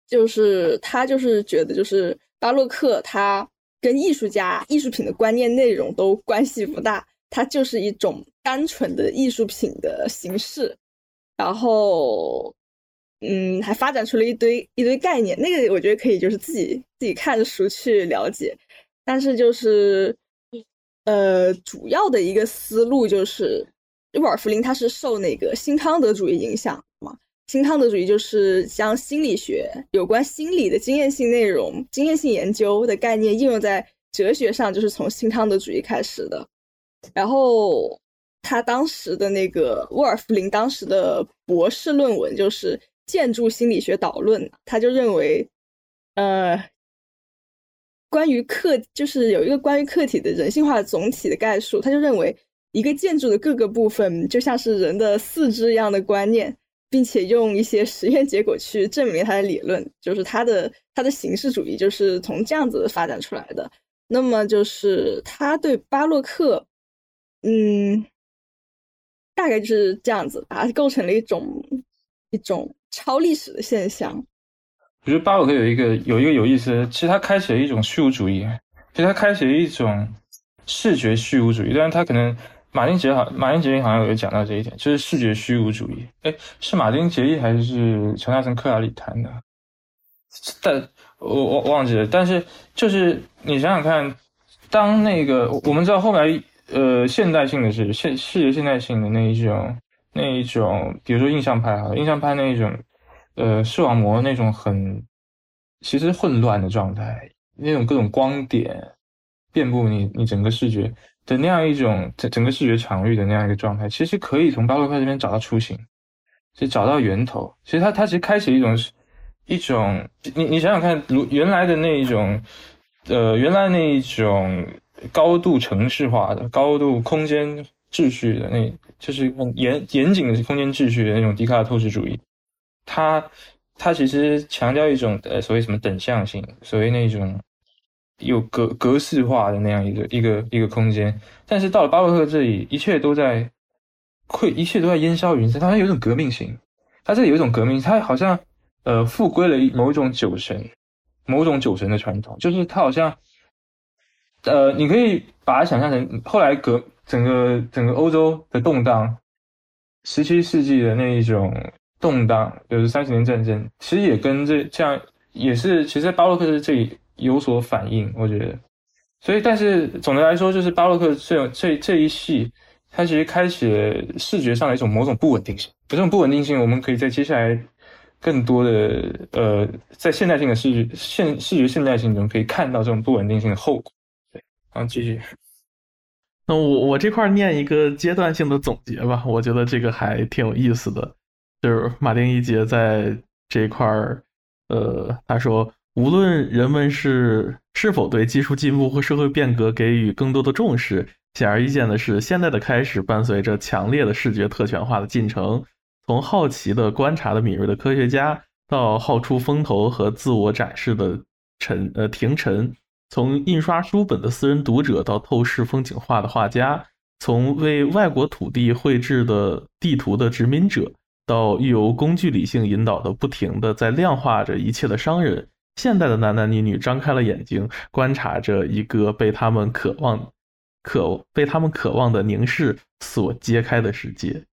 就是他就是觉得就是巴洛克他。跟艺术家、艺术品的观念内容都关系不大，它就是一种单纯的艺术品的形式。然后，嗯，还发展出了一堆一堆概念，那个我觉得可以就是自己自己看书去了解。但是就是，呃，主要的一个思路就是，沃尔夫林他是受那个新康德主义影响嘛。新康德主义就是将心理学有关心理的经验性内容、经验性研究的概念应用在哲学上，就是从新康德主义开始的。然后，他当时的那个沃尔夫林当时的博士论文就是《建筑心理学导论》，他就认为，呃，关于客就是有一个关于客体的人性化的总体的概述，他就认为一个建筑的各个部分就像是人的四肢一样的观念，并且用一些实验结果去证明他的理论，就是他的他的形式主义就是从这样子发展出来的。那么就是他对巴洛克，嗯，大概就是这样子，把它构成了一种一种超历史的现象。我觉得巴洛克有一个有一个有意思，其实他开启了一种虚无主义，其实他开启了一种视觉虚无主义。但是他可能马丁杰好，马丁杰利好像有讲到这一点，就是视觉虚无主义。哎，是马丁杰利还是乔纳森克拉里谈的？但。我我忘记了，但是就是你想想看，当那个我们知道后来呃现代性的是现视觉现代性的那一种那一种，比如说印象派哈，印象派那一种呃视网膜那种很其实混乱的状态，那种各种光点遍布你你整个视觉的那样一种整整个视觉场域的那样一个状态，其实可以从巴洛克这边找到雏形，就找到源头。其实他他其实开启一种。一种，你你想想看，如原来的那一种，呃，原来那一种高度城市化的、高度空间秩序的，那就是很严严谨的空间秩序的那种笛卡尔透视主义，它它其实强调一种呃所谓什么等向性，所谓那种有格格式化的那样一个一个一个空间，但是到了巴洛克这里，一切都在溃，一切都在烟消云散，它有一种革命性，它这里有一种革命，它好像。呃，复归了某一种酒神，某种酒神的传统，就是他好像，呃，你可以把它想象成后来革整个整个欧洲的动荡，十七世纪的那一种动荡，就是三十年战争，其实也跟这这样也是，其实巴洛克这里有所反应，我觉得。所以，但是总的来说，就是巴洛克这这这一系，它其实开启了视觉上的一种某种不稳定性，这种不稳定性，我们可以在接下来。更多的呃，在现代性的视觉现视觉现代性中，可以看到这种不稳定性的后果。对，然后继续。那我我这块念一个阶段性的总结吧，我觉得这个还挺有意思的。就是马丁一杰在这一块儿，呃，他说，无论人们是是否对技术进步或社会变革给予更多的重视，显而易见的是，现在的开始伴随着强烈的视觉特权化的进程。从好奇的观察的敏锐的科学家，到好出风头和自我展示的陈呃廷臣；从印刷书本的私人读者，到透视风景画的画家；从为外国土地绘制的地图的殖民者，到由工具理性引导的不停的在量化着一切的商人。现代的男男女女张开了眼睛，观察着一个被他们渴望、渴被他们渴望的凝视所揭开的世界。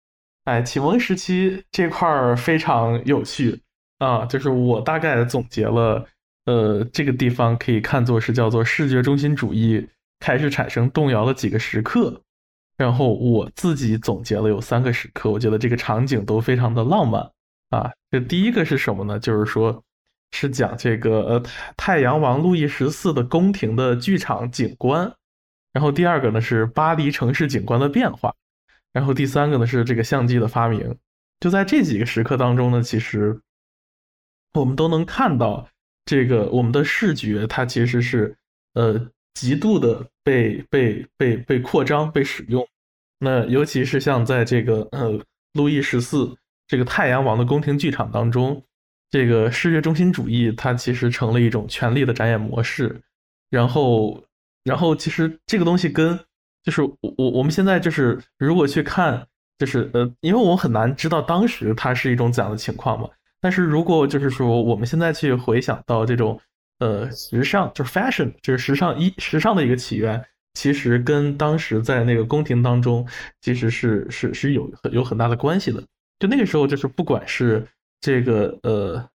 哎，启蒙时期这块儿非常有趣啊，就是我大概总结了，呃，这个地方可以看作是叫做视觉中心主义开始产生动摇的几个时刻，然后我自己总结了有三个时刻，我觉得这个场景都非常的浪漫啊。这第一个是什么呢？就是说，是讲这个呃太阳王路易十四的宫廷的剧场景观，然后第二个呢是巴黎城市景观的变化。然后第三个呢是这个相机的发明，就在这几个时刻当中呢，其实我们都能看到这个我们的视觉它其实是呃极度的被被被被扩张被使用。那尤其是像在这个呃路易十四这个太阳王的宫廷剧场当中，这个视觉中心主义它其实成了一种权力的展演模式。然后然后其实这个东西跟就是我我我们现在就是如果去看，就是呃，因为我很难知道当时它是一种怎样的情况嘛。但是如果就是说我们现在去回想到这种呃时尚，就是 fashion，就是时尚一时尚的一个起源，其实跟当时在那个宫廷当中其实是是是有有很大的关系的。就那个时候，就是不管是这个呃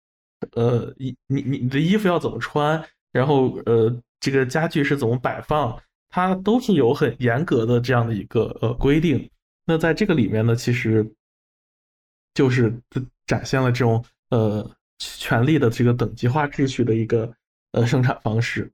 呃你你你的衣服要怎么穿，然后呃这个家具是怎么摆放。它都是有很严格的这样的一个呃规定，那在这个里面呢，其实就是展现了这种呃权力的这个等级化秩序的一个呃生产方式。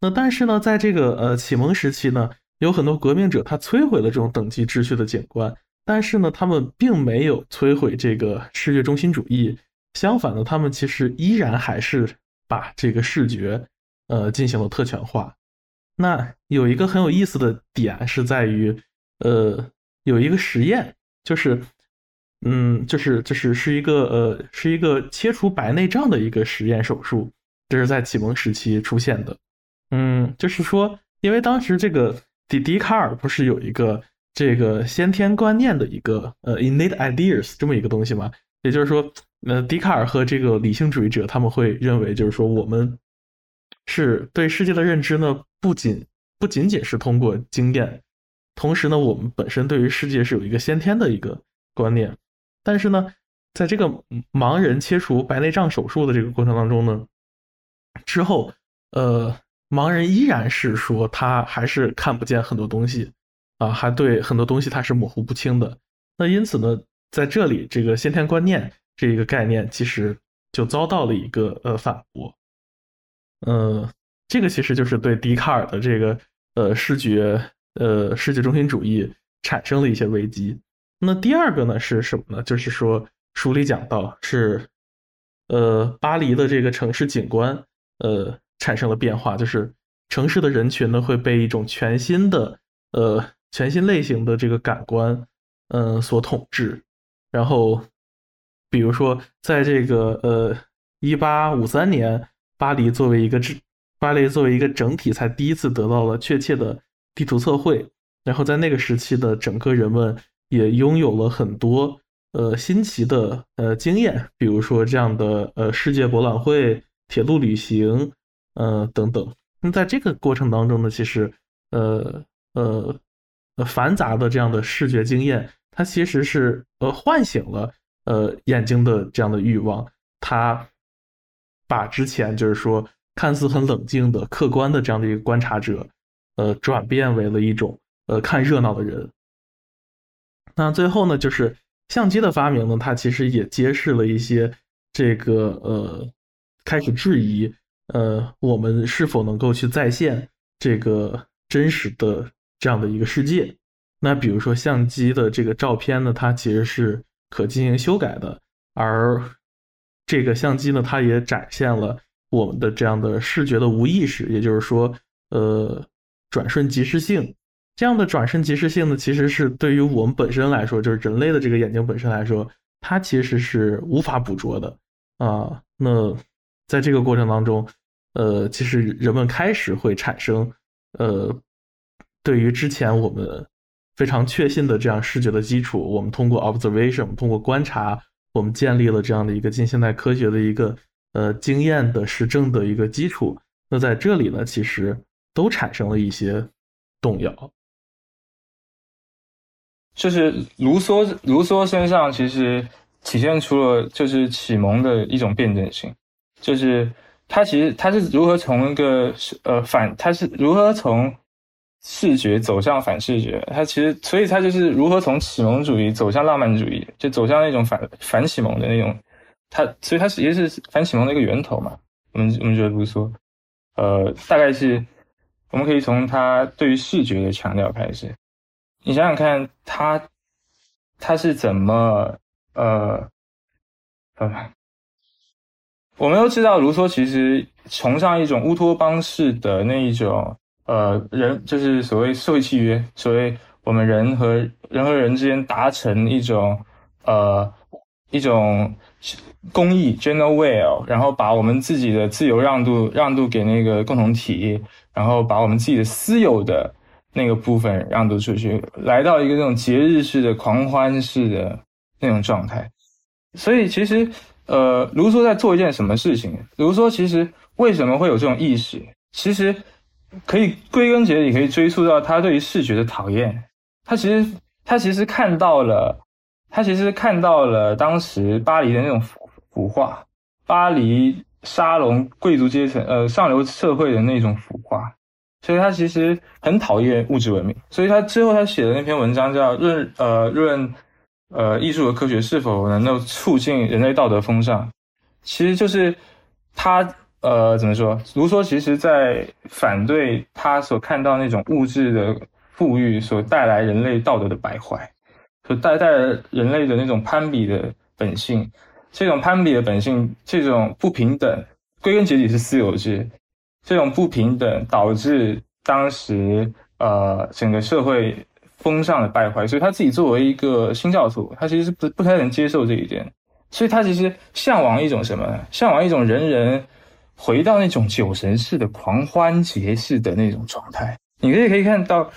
那但是呢，在这个呃启蒙时期呢，有很多革命者他摧毁了这种等级秩序的景观，但是呢，他们并没有摧毁这个视觉中心主义，相反呢，他们其实依然还是把这个视觉呃进行了特权化。那有一个很有意思的点是在于，呃，有一个实验，就是，嗯，就是就是是一个呃是一个切除白内障的一个实验手术，这是在启蒙时期出现的，嗯，就是说，因为当时这个笛笛卡尔不是有一个这个先天观念的一个呃 innate ideas 这么一个东西嘛，也就是说，呃，笛卡尔和这个理性主义者他们会认为，就是说我们。是对世界的认知呢，不仅不仅仅是通过经验，同时呢，我们本身对于世界是有一个先天的一个观念。但是呢，在这个盲人切除白内障手术的这个过程当中呢，之后，呃，盲人依然是说他还是看不见很多东西啊，还对很多东西它是模糊不清的。那因此呢，在这里这个先天观念这一个概念其实就遭到了一个呃反驳。嗯，这个其实就是对笛卡尔的这个呃视觉呃视觉中心主义产生了一些危机。那第二个呢是什么呢？就是说书里讲到是呃巴黎的这个城市景观呃产生了变化，就是城市的人群呢会被一种全新的呃全新类型的这个感官嗯所统治。然后比如说在这个呃一八五三年。巴黎作为一个整，巴黎作为一个整体，才第一次得到了确切的地图测绘。然后在那个时期的整个人们也拥有了很多呃新奇的呃经验，比如说这样的呃世界博览会、铁路旅行，呃等等。那在这个过程当中呢，其实呃呃繁杂的这样的视觉经验，它其实是呃唤醒了呃眼睛的这样的欲望，它。把之前就是说看似很冷静的、客观的这样的一个观察者，呃，转变为了一种呃看热闹的人。那最后呢，就是相机的发明呢，它其实也揭示了一些这个呃，开始质疑呃我们是否能够去再现这个真实的这样的一个世界。那比如说相机的这个照片呢，它其实是可进行修改的，而这个相机呢，它也展现了我们的这样的视觉的无意识，也就是说，呃，转瞬即逝性。这样的转瞬即逝性呢，其实是对于我们本身来说，就是人类的这个眼睛本身来说，它其实是无法捕捉的啊。那在这个过程当中，呃，其实人们开始会产生，呃，对于之前我们非常确信的这样视觉的基础，我们通过 observation，通过观察。我们建立了这样的一个近现代科学的一个呃经验的实证的一个基础，那在这里呢，其实都产生了一些动摇。就是卢梭，卢梭身上其实体现出了就是启蒙的一种辩证性，就是他其实他是如何从一个呃反，他是如何从。视觉走向反视觉，它其实，所以它就是如何从启蒙主义走向浪漫主义，就走向那种反反启蒙的那种，它，所以它其实是反启蒙的一个源头嘛。我们我们觉得卢梭，呃，大概是我们可以从他对于视觉的强调开始。你想想看，他他是怎么呃呃，我们都知道卢梭其实崇尚一种乌托邦式的那一种。呃，人就是所谓社会契约，所谓我们人和人和人之间达成一种呃一种公益 general will，然后把我们自己的自由让渡让渡给那个共同体，然后把我们自己的私有的那个部分让渡出去，来到一个那种节日式的狂欢式的那种状态。所以其实呃，卢梭在做一件什么事情？卢梭其实为什么会有这种意识？其实。可以归根结底可以追溯到他对于视觉的讨厌。他其实他其实看到了，他其实看到了当时巴黎的那种腐腐化，巴黎沙龙贵族阶层呃上流社会的那种腐化，所以他其实很讨厌物质文明。所以他之后他写的那篇文章叫论呃论呃艺术和科学是否能够促进人类道德风尚，其实就是他。呃，怎么说？卢梭其实在反对他所看到那种物质的富裕所带来人类道德的败坏，所带带来人类的那种攀比的本性。这种攀比的本性，这种不平等，归根结底是私有制。这种不平等导致当时呃整个社会风尚的败坏，所以他自己作为一个新教徒，他其实是不不太能接受这一点，所以他其实向往一种什么？向往一种人人回到那种酒神式的狂欢节式的那种状态。你可以可以看到，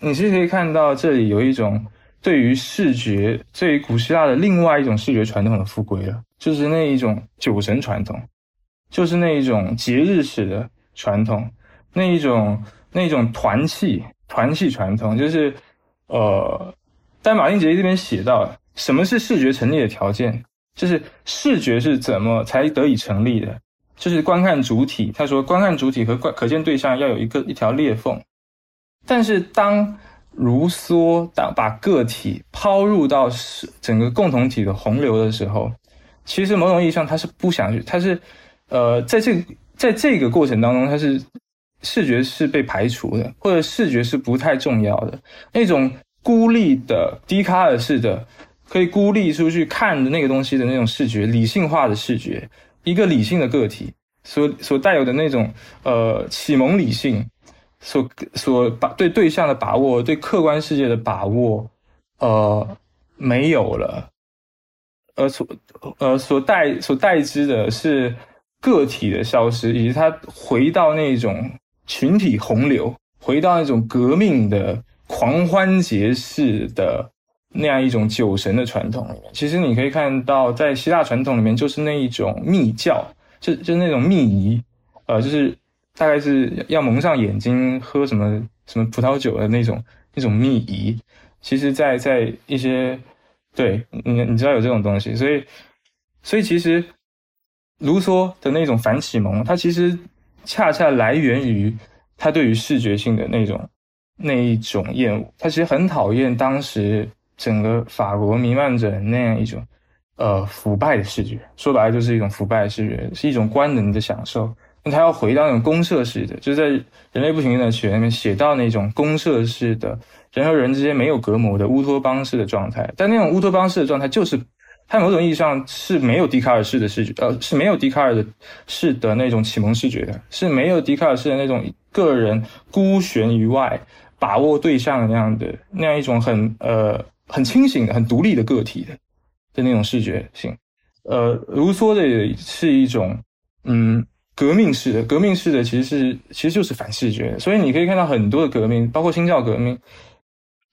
你是可以看到这里有一种。对于视觉，对于古希腊的另外一种视觉传统的复归了，就是那一种酒神传统，就是那一种节日式的传统，那一种那一种团契团契传统，就是呃，在马丁杰这边写到，什么是视觉成立的条件？就是视觉是怎么才得以成立的？就是观看主体，他说观看主体和观可见对象要有一个一条裂缝，但是当卢梭当把个体抛入到是整个共同体的洪流的时候，其实某种意义上他是不想去，他是呃，在这在这个过程当中，他是视觉是被排除的，或者视觉是不太重要的。那种孤立的笛卡尔式的可以孤立出去看的那个东西的那种视觉，理性化的视觉，一个理性的个体所所带有的那种呃启蒙理性。所所把对对象的把握，对客观世界的把握，呃，没有了，而所呃所代所代之的是个体的消失，以及他回到那种群体洪流，回到那种革命的狂欢节式的那样一种酒神的传统里面。其实你可以看到，在希腊传统里面，就是那一种密教，就就是那种密仪，呃，就是。大概是要蒙上眼睛喝什么什么葡萄酒的那种那种秘仪，其实，在在一些对你你知道有这种东西，所以所以其实卢梭的那种反启蒙，它其实恰恰来源于他对于视觉性的那种那一种厌恶，他其实很讨厌当时整个法国弥漫着那样一种呃腐败的视觉，说白了就是一种腐败的视觉，是一种官能的享受。那他要回到那种公社式的，就是在《人类不平等的起源》里面写到那种公社式的，人和人之间没有隔膜的乌托邦式的状态。但那种乌托邦式的状态，就是它某种意义上是没有笛卡尔式的视觉，呃，是没有笛卡尔的式的那种启蒙视觉的，是没有笛卡尔式的那种个人孤悬于外、把握对象的那样的那样一种很呃很清醒的、很独立的个体的的那种视觉性。呃，卢梭的也是一种嗯。革命式的，革命式的其实是其实就是反视觉，所以你可以看到很多的革命，包括新教革命，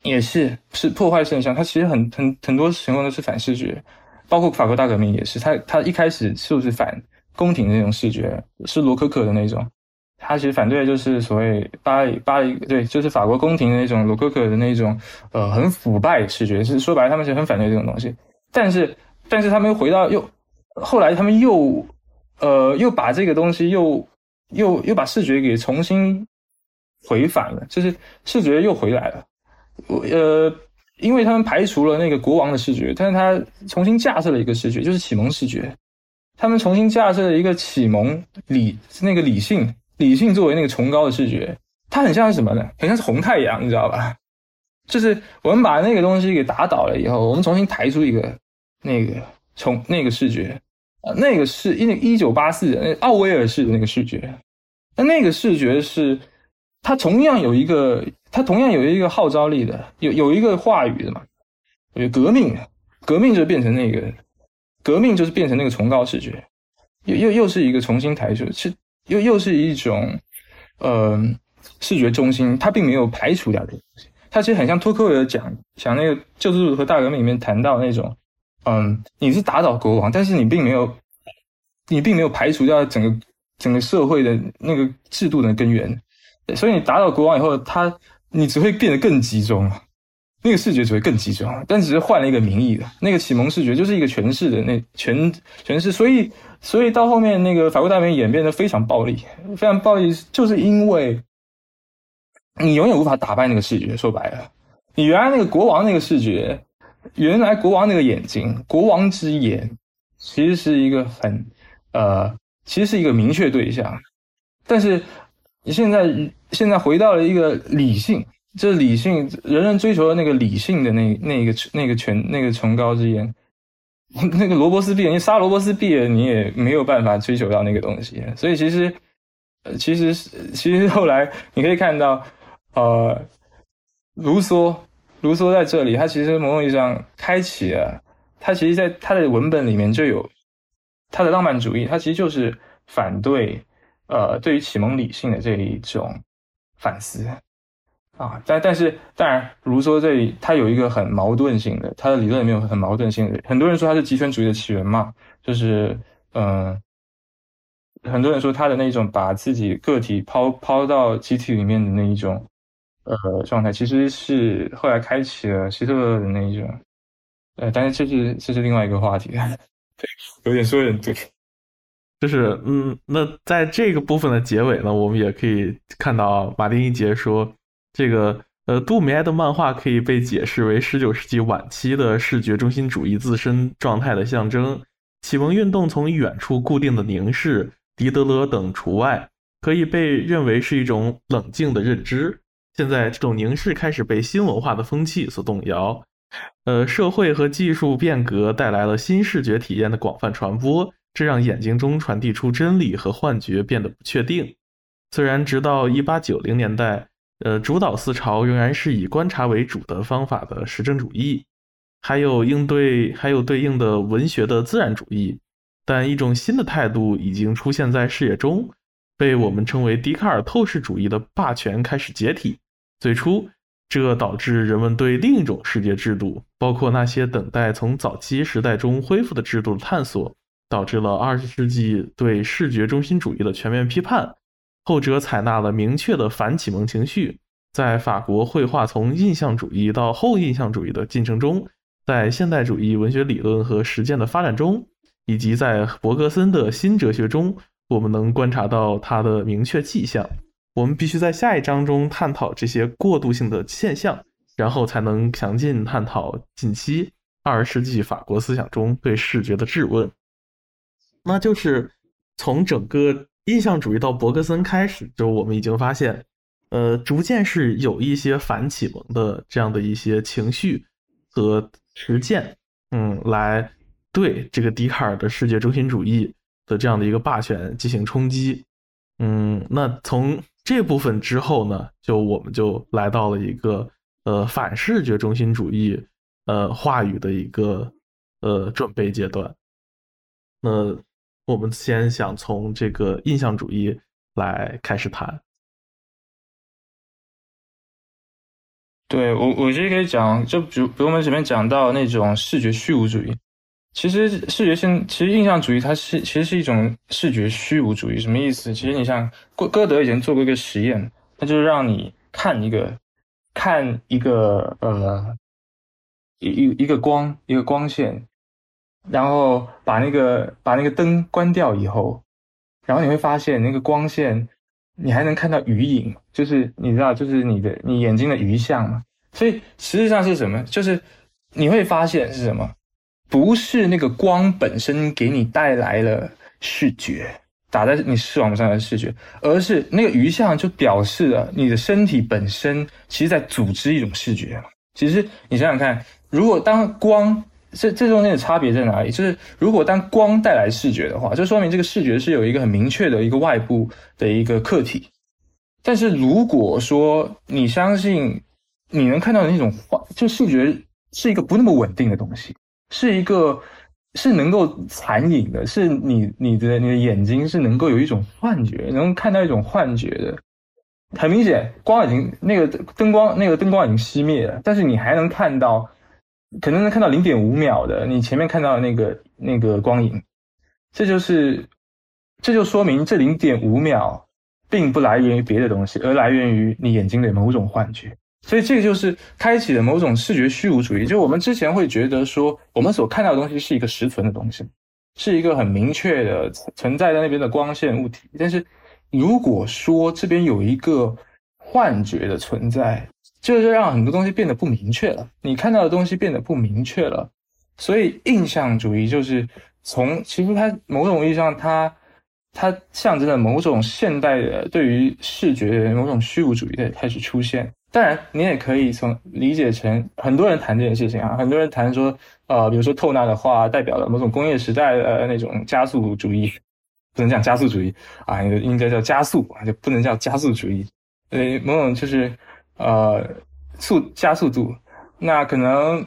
也是是破坏现象。它其实很很很多情况都是反视觉，包括法国大革命也是。它它一开始是不是反宫廷的那种视觉，是罗可可的那种。他其实反对的就是所谓巴黎巴黎对，就是法国宫廷的那种罗可可的那种呃很腐败视觉，是说白了他们其实很反对这种东西。但是但是他们又回到又后来他们又。呃，又把这个东西又又又把视觉给重新回返了，就是视觉又回来了。呃，因为他们排除了那个国王的视觉，但是他重新架设了一个视觉，就是启蒙视觉。他们重新架设了一个启蒙理那个理性理性作为那个崇高的视觉，它很像是什么呢？很像是红太阳，你知道吧？[laughs] 就是我们把那个东西给打倒了以后，我们重新抬出一个那个从那个视觉。呃，那个是因为一九八四那奥威尔式的那个视觉，那那个视觉是它同样有一个，它同样有一个号召力的，有有一个话语的嘛，有革命，革命就变成那个，革命就是变成那个崇高视觉，又又又是一个重新抬出，是又又是一种，呃，视觉中心，它并没有排除掉这个东西，它其实很像托克维尔讲讲那个救助和大革命里面谈到那种。嗯，你是打倒国王，但是你并没有，你并没有排除掉整个整个社会的那个制度的根源，所以你打倒国王以后，他你只会变得更集中，那个视觉只会更集中，但只是换了一个名义的，那个启蒙视觉就是一个诠释的那诠诠释，所以所以到后面那个法国大革命演变得非常暴力，非常暴力，就是因为你永远无法打败那个视觉，说白了，你原来那个国王那个视觉。原来国王那个眼睛，国王之眼，其实是一个很，呃，其实是一个明确对象。但是你现在现在回到了一个理性，这理性，人人追求的那个理性的那那个那个权那个崇高之言，[laughs] 那个罗伯斯庇尔，你杀罗伯斯庇尔，你也没有办法追求到那个东西。所以其实，呃，其实其实后来你可以看到，呃，卢梭，卢梭在这里，他其实某种意义上开启了，他其实在他的文本里面就有他的浪漫主义，他其实就是反对，呃，对于启蒙理性的这一种反思。啊，但但是当然，卢梭这里他有一个很矛盾性的，他的理论里面有很矛盾性的。很多人说他是极权主义的起源嘛，就是嗯，很多人说他的那种把自己个体抛抛到集体里面的那一种呃状态，其实是后来开启了希特勒的那一种。呃，但是这是这是另外一个话题，[laughs] 对，有点说有点对。就是嗯，那在这个部分的结尾呢，我们也可以看到马丁一杰说。这个呃，杜米埃的漫画可以被解释为十九世纪晚期的视觉中心主义自身状态的象征。启蒙运动从远处固定的凝视，狄德勒等除外，可以被认为是一种冷静的认知。现在，这种凝视开始被新文化的风气所动摇。呃，社会和技术变革带来了新视觉体验的广泛传播，这让眼睛中传递出真理和幻觉变得不确定。虽然直到一八九零年代。呃，主导思潮仍然是以观察为主的方法的实证主义，还有应对还有对应的文学的自然主义，但一种新的态度已经出现在视野中，被我们称为笛卡尔透视主义的霸权开始解体。最初，这导致人们对另一种世界制度，包括那些等待从早期时代中恢复的制度的探索，导致了二十世纪对视觉中心主义的全面批判。后者采纳了明确的反启蒙情绪，在法国绘画从印象主义到后印象主义的进程中，在现代主义文学理论和实践的发展中，以及在伯格森的新哲学中，我们能观察到它的明确迹象。我们必须在下一章中探讨这些过渡性的现象，然后才能详尽探讨近期二十世纪法国思想中对视觉的质问。那就是从整个。印象主义到伯格森开始，就我们已经发现，呃，逐渐是有一些反启蒙的这样的一些情绪和实践，嗯，来对这个笛卡尔的世界中心主义的这样的一个霸权进行冲击，嗯，那从这部分之后呢，就我们就来到了一个呃反视觉中心主义呃话语的一个呃准备阶段，那。我们先想从这个印象主义来开始谈。对我，我其实可以讲，就比如，比如我们前面讲到那种视觉虚无主义，其实视觉性，其实印象主义它是其实是一种视觉虚无主义。什么意思？其实你像歌歌德以前做过一个实验，那就是让你看一个看一个呃一一一个光一个光线。然后把那个把那个灯关掉以后，然后你会发现那个光线，你还能看到余影，就是你知道，就是你的你眼睛的余像嘛。所以实际上是什么？就是你会发现是什么？不是那个光本身给你带来了视觉，打在你视网膜上的视觉，而是那个余像就表示了你的身体本身其实在组织一种视觉。其实你想想看，如果当光这这中间的差别在哪里？就是如果当光带来视觉的话，就说明这个视觉是有一个很明确的一个外部的一个客体。但是如果说你相信你能看到的那种幻，就视觉是一个不那么稳定的东西，是一个是能够残影的，是你你的你的眼睛是能够有一种幻觉，能看到一种幻觉的。很明显，光已经那个灯光那个灯光已经熄灭了，但是你还能看到。可能能看到零点五秒的你前面看到的那个那个光影，这就是这就说明这零点五秒并不来源于别的东西，而来源于你眼睛的某种幻觉。所以这个就是开启了某种视觉虚无主义。就我们之前会觉得说，我们所看到的东西是一个实存的东西，是一个很明确的存在在那边的光线物体。但是如果说这边有一个幻觉的存在，这就让很多东西变得不明确了，你看到的东西变得不明确了，所以印象主义就是从其实它某种意义上，它它象征了某种现代的对于视觉的某种虚无主义的开始出现。当然，你也可以从理解成很多人谈这件事情啊，很多人谈说，呃，比如说透纳的话代表了某种工业时代的那种加速主义，不能讲加速主义啊，应该应该叫加速啊，就不能叫加速主义，呃，某种就是呃速加速度，那可能。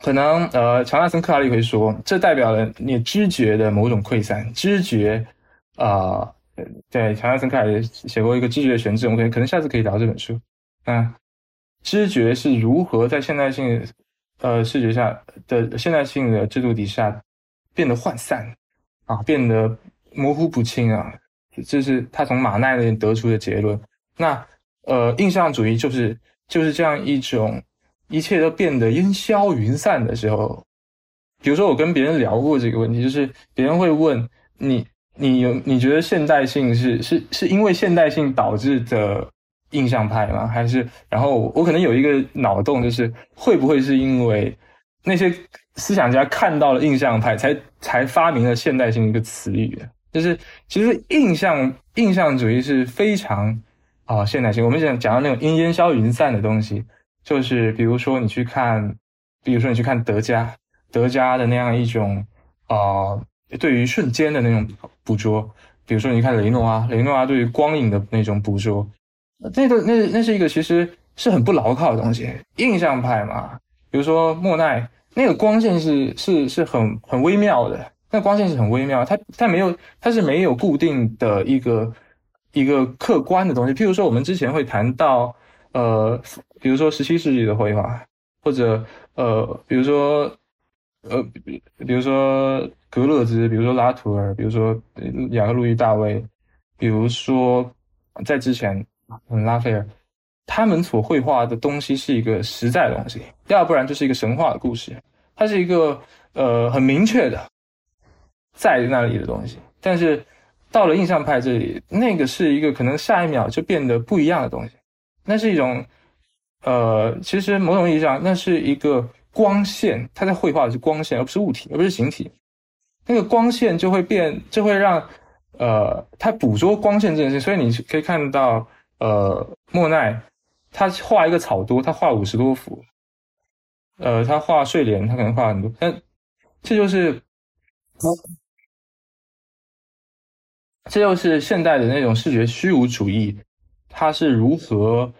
可能呃，乔纳森·克拉利会说，这代表了你知觉的某种溃散。知觉啊，对，乔纳森·克拉利写过一个知觉的悬置，我们可以可能下次可以聊这本书。啊，知觉是如何在现代性呃视觉下的现代性的制度底下变得涣散啊，变得模糊不清啊？这是他从马奈那里得出的结论。那呃，印象主义就是就是这样一种。一切都变得烟消云散的时候，比如说我跟别人聊过这个问题，就是别人会问你，你有你觉得现代性是是是因为现代性导致的印象派吗？还是然后我可能有一个脑洞，就是会不会是因为那些思想家看到了印象派，才才发明了现代性一个词语？就是其实印象印象主义是非常啊现代性。我们讲讲到那种烟烟消云散的东西。就是比如说你去看，比如说你去看德加，德加的那样一种啊，对于瞬间的那种捕捉，比如说你看雷诺阿，雷诺阿对于光影的那种捕捉，那个那那是一个其实是很不牢靠的东西，印象派嘛。比如说莫奈，那个光线是是是很很微妙的，那光线是很微妙，它它没有它是没有固定的一个一个客观的东西。譬如说我们之前会谈到。呃，比如说十七世纪的绘画，或者呃，比如说呃，比如说格勒兹，比如说拉图尔，比如说雅克路易大卫，比如说在之前拉斐尔，他们所绘画的东西是一个实在的东西，要不然就是一个神话的故事，它是一个呃很明确的在那里的东西。但是到了印象派这里，那个是一个可能下一秒就变得不一样的东西。那是一种，呃，其实某种意义上，那是一个光线，它在绘画的是光线，而不是物体，而不是形体。那个光线就会变，就会让，呃，它捕捉光线这件事。所以你可以看到，呃，莫奈他画一个草多，他画五十多幅，呃，他画睡莲，他可能画很多。但这就是，这就是现代的那种视觉虚无主义。它是如何，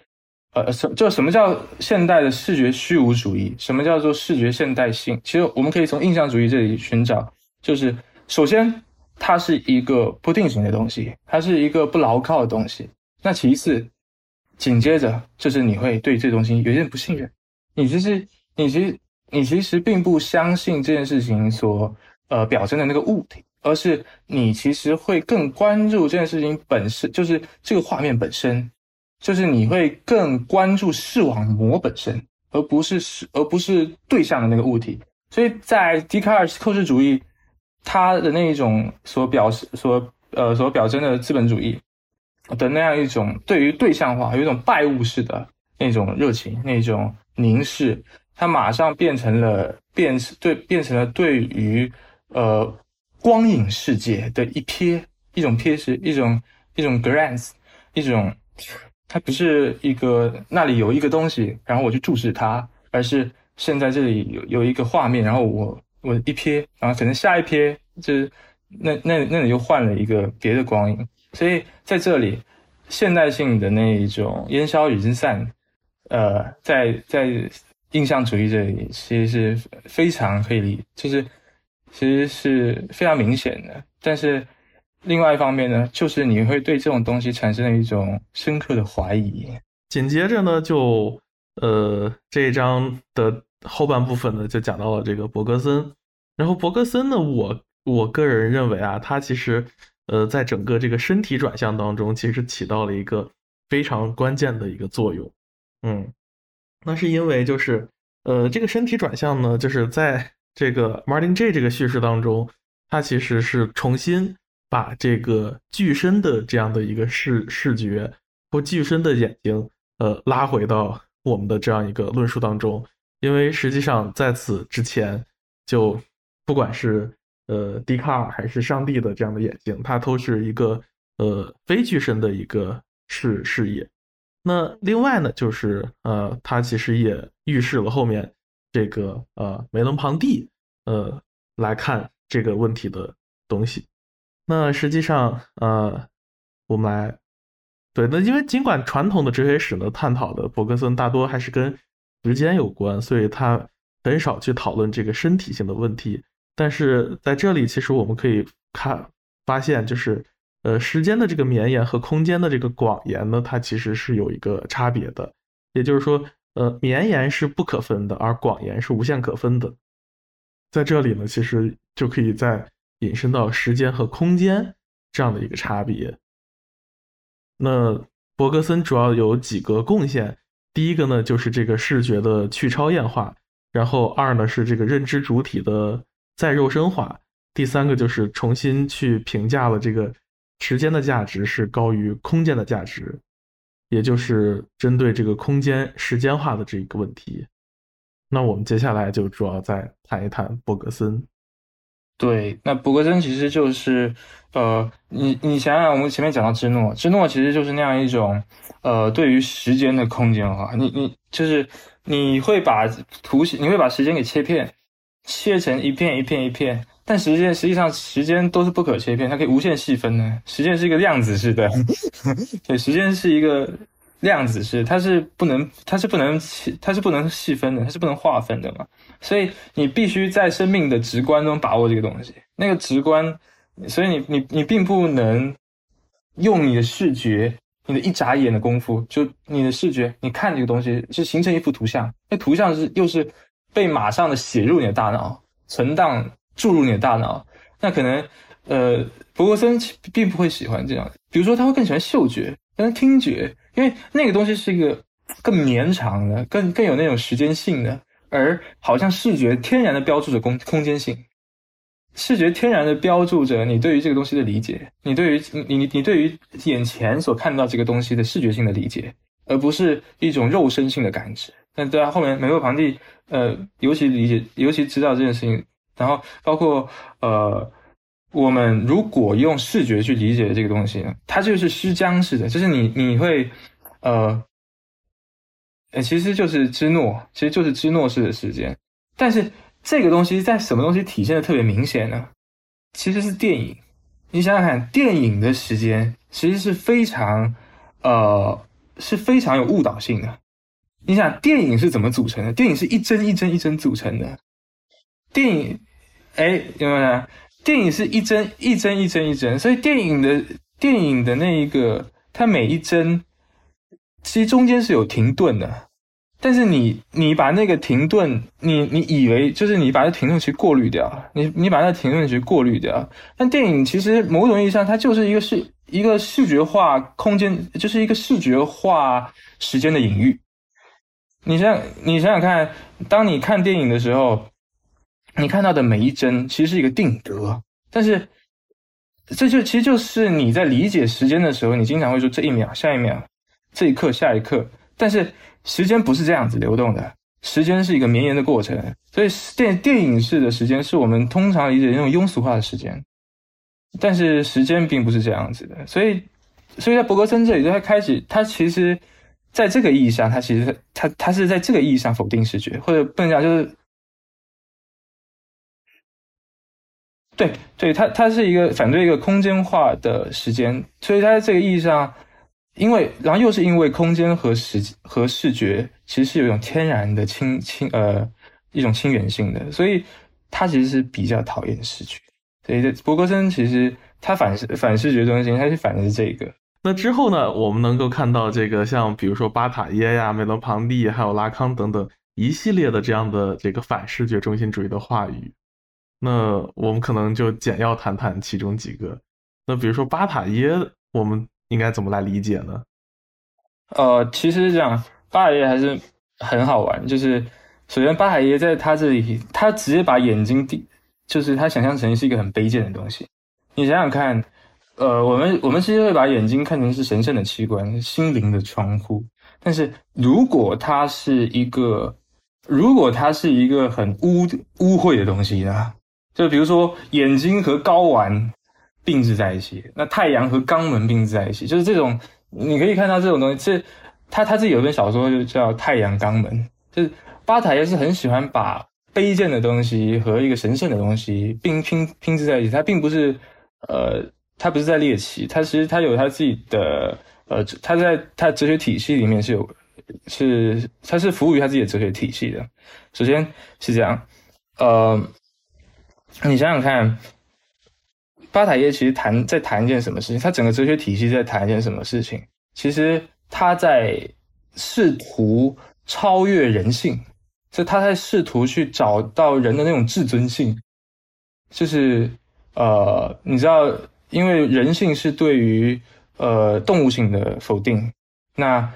呃，什就什么叫现代的视觉虚无主义？什么叫做视觉现代性？其实我们可以从印象主义这里寻找，就是首先它是一个不定型的东西，它是一个不牢靠的东西。那其次，紧接着就是你会对这东西有点不信任，你其实你其实你其实并不相信这件事情所呃表征的那个物体。而是你其实会更关注这件事情本身，就是这个画面本身，就是你会更关注视网膜本身，而不是是而不是对象的那个物体。所以在笛卡尔后世主义，他的那一种所表示、所呃所表征的资本主义的那样一种对于对象化，有一种拜物式的那种热情、那种凝视，它马上变成了变对变成了对于呃。光影世界的一瞥，一种瞥是一种一种 glance，一种，它不是一个那里有一个东西，然后我去注视它，而是现在这里有有一个画面，然后我我一瞥，然后可能下一瞥就是那那那里又换了一个别的光影，所以在这里现代性的那一种烟消云散，呃，在在印象主义这里其实是非常可以理，就是。其实是非常明显的，但是另外一方面呢，就是你会对这种东西产生了一种深刻的怀疑。紧接着呢，就呃这一章的后半部分呢，就讲到了这个伯格森。然后伯格森呢，我我个人认为啊，他其实呃在整个这个身体转向当中，其实起到了一个非常关键的一个作用。嗯，那是因为就是呃这个身体转向呢，就是在。这个 Martin J 这个叙事当中，他其实是重新把这个巨身的这样的一个视视觉或巨身的眼睛，呃，拉回到我们的这样一个论述当中。因为实际上在此之前，就不管是呃笛卡尔还是上帝的这样的眼睛，它都是一个呃非巨身的一个视视野。那另外呢，就是呃，它其实也预示了后面这个呃梅伦庞蒂呃来看这个问题的东西。那实际上呃，我们来对，那因为尽管传统的哲学史呢探讨的伯格森大多还是跟时间有关，所以他很少去讨论这个身体性的问题。但是在这里，其实我们可以看发现，就是呃，时间的这个绵延和空间的这个广延呢，它其实是有一个差别的。也就是说，呃，绵延是不可分的，而广延是无限可分的。在这里呢，其实就可以再引申到时间和空间这样的一个差别。那伯格森主要有几个贡献，第一个呢，就是这个视觉的去超验化，然后二呢是这个认知主体的。再肉身化，第三个就是重新去评价了这个时间的价值是高于空间的价值，也就是针对这个空间时间化的这一个问题。那我们接下来就主要再谈一谈伯格森。对，那伯格森其实就是，呃，你你想想，我们前面讲到芝诺，芝诺其实就是那样一种，呃，对于时间的空间化。你你就是你会把图形，你会把时间给切片。切成一片一片一片，但时间实际上时间都是不可切片，它可以无限细分的。时间是一个量子式的，[laughs] 对，时间是一个量子式，它是不能，它是不能，它是不能细分的，它是不能划分的嘛。所以你必须在生命的直观中把握这个东西。那个直观，所以你你你并不能用你的视觉，你的一眨眼的功夫，就你的视觉，你看这个东西是形成一幅图像，那图像是又是。被马上的写入你的大脑，存档注入你的大脑，那可能，呃，弗格森并不会喜欢这样。比如说，他会更喜欢嗅觉，跟听觉，因为那个东西是一个更绵长的，更更有那种时间性的。而好像视觉天然的标注着空空间性，视觉天然的标注着你对于这个东西的理解，你对于你你你对于眼前所看到这个东西的视觉性的理解，而不是一种肉身性的感知。那对啊，后面美洛庞蒂。呃，尤其理解，尤其知道这件事情，然后包括呃，我们如果用视觉去理解这个东西呢，它就是诗江式的，就是你你会呃，其实就是芝诺，其实就是芝诺式的时间。但是这个东西在什么东西体现的特别明显呢？其实是电影。你想想看，电影的时间其实是非常呃是非常有误导性的。你想电影是怎么组成的？电影是一帧一帧一帧组成的。电影，哎，有没有？电影是一帧一帧一帧一帧，所以电影的电影的那一个，它每一帧其实中间是有停顿的。但是你你把那个停顿，你你以为就是你把那停顿去过滤掉，你你把那停顿去过滤掉。但电影其实某种意义上，它就是一个视一个视觉化空间，就是一个视觉化时间的隐喻。你想，你想想看，当你看电影的时候，你看到的每一帧其实是一个定格，但是这就其实就是你在理解时间的时候，你经常会说这一秒、下一秒、这一刻、下一刻，但是时间不是这样子流动的，时间是一个绵延的过程，所以电电影式的时间是我们通常理解那种庸俗化的时间，但是时间并不是这样子的，所以，所以在伯格森这里，他开始，他其实。在这个意义上，他其实他他是在这个意义上否定视觉，或者不能讲就是，对对，它它是一个反对一个空间化的时间，所以它在这个意义上，因为然后又是因为空间和时和视觉其实是有一种天然的亲亲呃一种亲缘性的，所以他其实是比较讨厌视觉。所以这博格森其实他反视反视觉中心，他是反的是这个。那之后呢？我们能够看到这个，像比如说巴塔耶呀、梅伦庞蒂，还有拉康等等一系列的这样的这个反视觉中心主义的话语。那我们可能就简要谈谈其中几个。那比如说巴塔耶，我们应该怎么来理解呢？呃，其实这样，巴塔耶还是很好玩。就是首先，巴塔耶在他这里，他直接把眼睛定，就是他想象成是一个很卑贱的东西。你想想看。呃，我们我们其实会把眼睛看成是神圣的器官，心灵的窗户。但是如果它是一个，如果它是一个很污污秽的东西呢？就比如说眼睛和睾丸并置在一起，那太阳和肛门并置在一起，就是这种，你可以看到这种东西，这他他自己有一本小说就叫《太阳肛门》，就是巴塔耶是很喜欢把卑贱的东西和一个神圣的东西并拼拼置在一起。他并不是呃，他不是在猎奇，他其实他有他自己的呃，他在他哲学体系里面是有是他是服务于他自己的哲学体系的。首先是这样，呃，你想想看。巴塔耶其实谈在谈一件什么事情？他整个哲学体系在谈一件什么事情？其实他在试图超越人性，就他在试图去找到人的那种至尊性，就是呃，你知道，因为人性是对于呃动物性的否定，那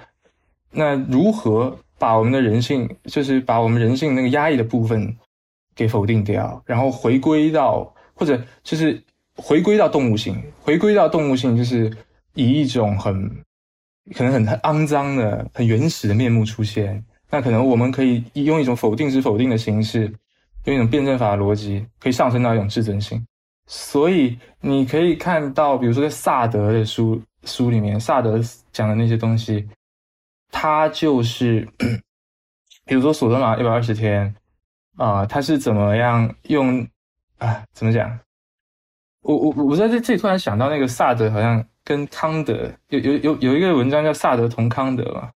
那如何把我们的人性，就是把我们人性那个压抑的部分给否定掉，然后回归到或者就是。回归到动物性，回归到动物性，就是以一种很可能很很肮脏的、很原始的面目出现。那可能我们可以用一种否定之否定的形式，用一种辩证法的逻辑，可以上升到一种至尊性。所以你可以看到，比如说在萨德的书书里面，萨德讲的那些东西，他就是，[clears throat] 比如说索德玛一百二十天啊，他是怎么样用啊？怎么讲？我我我在这这里突然想到，那个萨德好像跟康德有有有有一个文章叫《萨德同康德》嘛，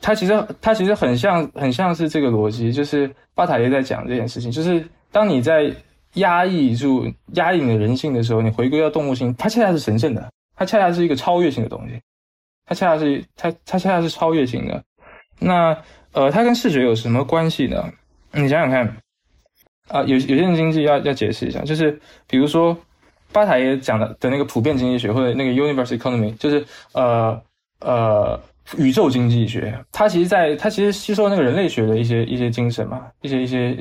他其实他其实很像很像是这个逻辑，就是巴塔耶在讲这件事情，就是当你在压抑住压抑你的人性的时候，你回归到动物性，它恰恰是神圣的，它恰恰是一个超越性的东西，它恰恰是它它恰恰是超越性的。那呃，它跟视觉有什么关系呢？你想想看。啊，有有些人经济要要解释一下，就是比如说巴塔耶讲的的那个普遍经济学或者那个 universe economy，就是呃呃宇宙经济学，它其实在它其实吸收那个人类学的一些一些精神嘛，一些一些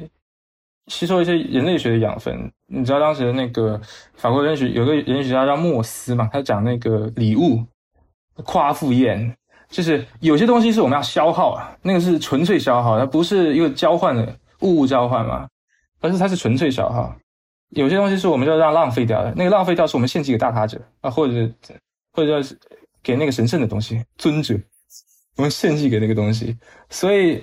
吸收一些人类学的养分。你知道当时的那个法国人学有个人类学家叫莫斯嘛，他讲那个礼物夸父宴，就是有些东西是我们要消耗啊，那个是纯粹消耗，它不是一个交换的物物交换嘛。而是它是纯粹消耗，有些东西是我们要让浪费掉的，那个浪费掉是我们献祭给大他者啊，或者或者是给那个神圣的东西尊者，我们献祭给那个东西，所以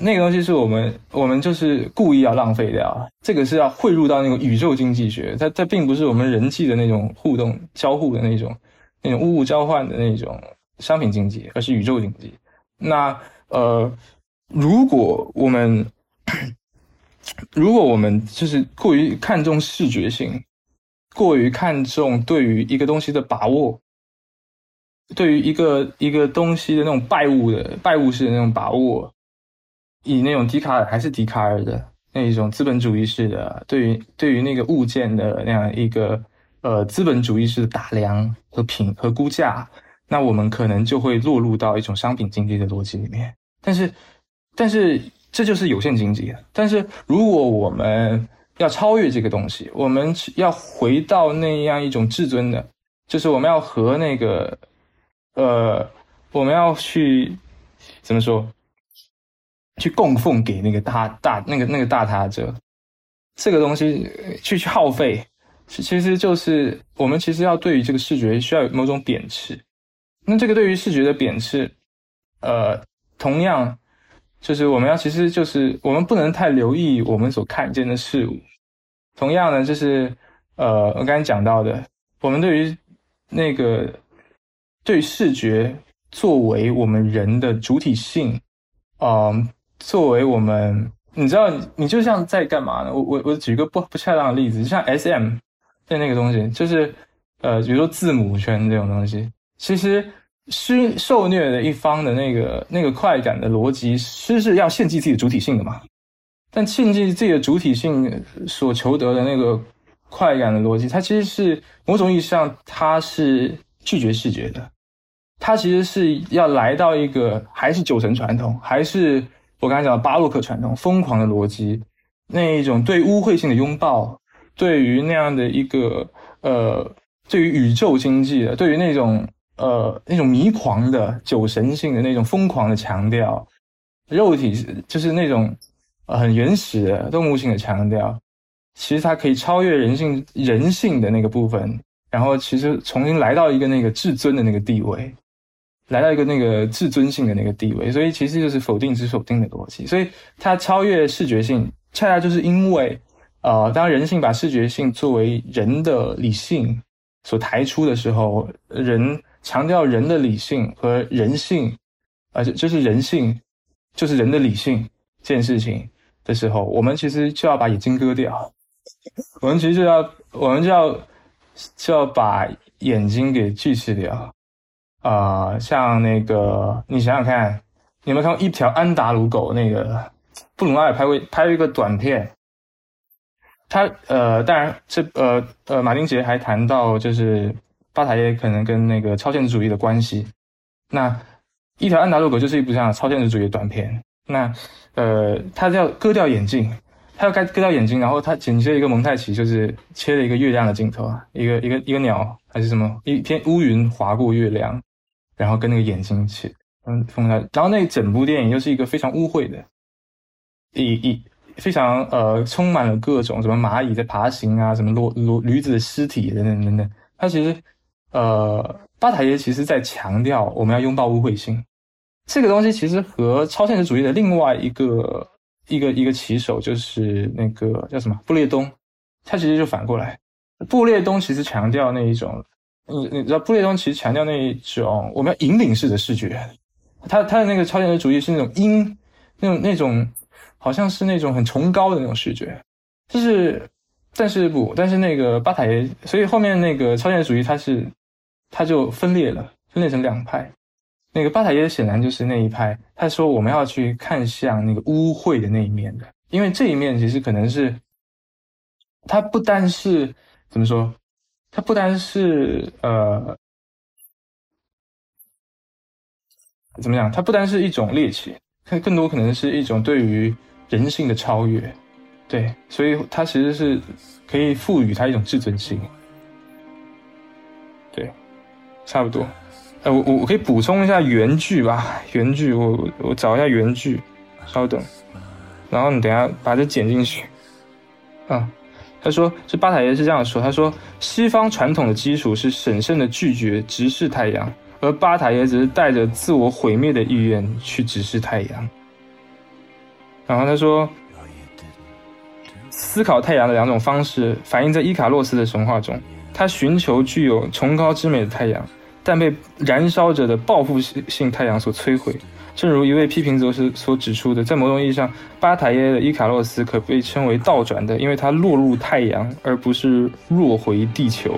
那个东西是我们我们就是故意要浪费掉，这个是要汇入到那个宇宙经济学，它它并不是我们人际的那种互动交互的那种那种物物交换的那种商品经济，而是宇宙经济。那呃，如果我们 [clears throat] 如果我们就是过于看重视觉性，过于看重对于一个东西的把握，对于一个一个东西的那种拜物的拜物式的那种把握，以那种笛卡尔还是笛卡尔的那一种资本主义式的对于对于那个物件的那样一个呃资本主义式的打量和评和估价，那我们可能就会落入到一种商品经济的逻辑里面。但是，但是。这就是有限经济。但是如果我们要超越这个东西，我们要回到那样一种至尊的，就是我们要和那个，呃，我们要去怎么说？去供奉给那个大大那个那个大他者，这个东西去去耗费，其实就是我们其实要对于这个视觉需要有某种贬斥。那这个对于视觉的贬斥，呃，同样。就是我们要，其实就是我们不能太留意我们所看见的事物。同样呢，就是呃，我刚才讲到的，我们对于那个对视觉作为我们人的主体性，嗯，作为我们，你知道，你就像在干嘛呢？我我我举个不不恰当的例子，就像 S M 对那个东西，就是呃，比如说字母圈这种东西，其实。施受虐的一方的那个那个快感的逻辑，施是要献祭自己的主体性的嘛？但献祭自己的主体性所求得的那个快感的逻辑，它其实是某种意义上，它是拒绝视觉的。它其实是要来到一个还是九层传统，还是我刚才讲的巴洛克传统，疯狂的逻辑，那一种对污秽性的拥抱，对于那样的一个呃，对于宇宙经济的，对于那种。呃，那种迷狂的酒神性的那种疯狂的强调，肉体就是那种很原始的动物性的强调，其实它可以超越人性人性的那个部分，然后其实重新来到一个那个至尊的那个地位，来到一个那个至尊性的那个地位，所以其实就是否定之否定的逻辑。所以它超越视觉性，恰恰就是因为，呃，当人性把视觉性作为人的理性所抬出的时候，人强调人的理性和人性，而且就是人性就是人的理性这件事情的时候，我们其实就要把眼睛割掉，我们其实就要，我们就要就要把眼睛给锯齿掉。啊，像那个，你想想看，你有没有看过一条安达鲁狗？那个布鲁诺也拍过拍过一个短片。他呃，当然这呃呃，马丁杰还谈到就是巴塔耶可能跟那个超现实主义的关系。那一条安达鲁狗就是一部这样超现实主义的短片。那呃，他要割掉眼镜，他要割割掉眼睛，然后他剪接一个蒙太奇，就是切了一个月亮的镜头啊，一个一个一个鸟还是什么，一片乌云划过月亮。然后跟那个眼睛起，嗯，封在，然后那整部电影又是一个非常污秽的，一一非常呃，充满了各种什么蚂蚁在爬行啊，什么骆骆驴子的尸体等等等等。它其实，呃，巴塔耶其实在强调我们要拥抱污秽性，这个东西其实和超现实主义的另外一个一个一个棋手就是那个叫什么布列东，他其实就反过来，布列东其实强调那一种。你你知道布列东其实强调那一种我们要引领式的视觉，他他的那个超现实主义是那种阴，那种那种好像是那种很崇高的那种视觉，就是但是不，但是那个巴塔耶，所以后面那个超现实主义它是它就分裂了，分裂成两派，那个巴塔耶显然就是那一派，他说我们要去看向那个污秽的那一面的，因为这一面其实可能是，它不单是怎么说。它不单是呃，怎么讲？它不单是一种猎奇，它更多可能是一种对于人性的超越。对，所以它其实是可以赋予它一种至尊性。对，差不多。呃，我我我可以补充一下原句吧。原句，我我找一下原句，稍等。然后你等下把这剪进去。啊。他说：“这巴塔耶是这样说。他说，西方传统的基础是审慎的拒绝直视太阳，而巴塔耶只是带着自我毁灭的意愿去直视太阳。然后他说，思考太阳的两种方式反映在伊卡洛斯的神话中。他寻求具有崇高之美的太阳，但被燃烧着的报复性太阳所摧毁。”正如一位批评者是所指出的，在某种意义上，巴塔耶的伊卡洛斯可被称为倒转的，因为他落入太阳，而不是落回地球。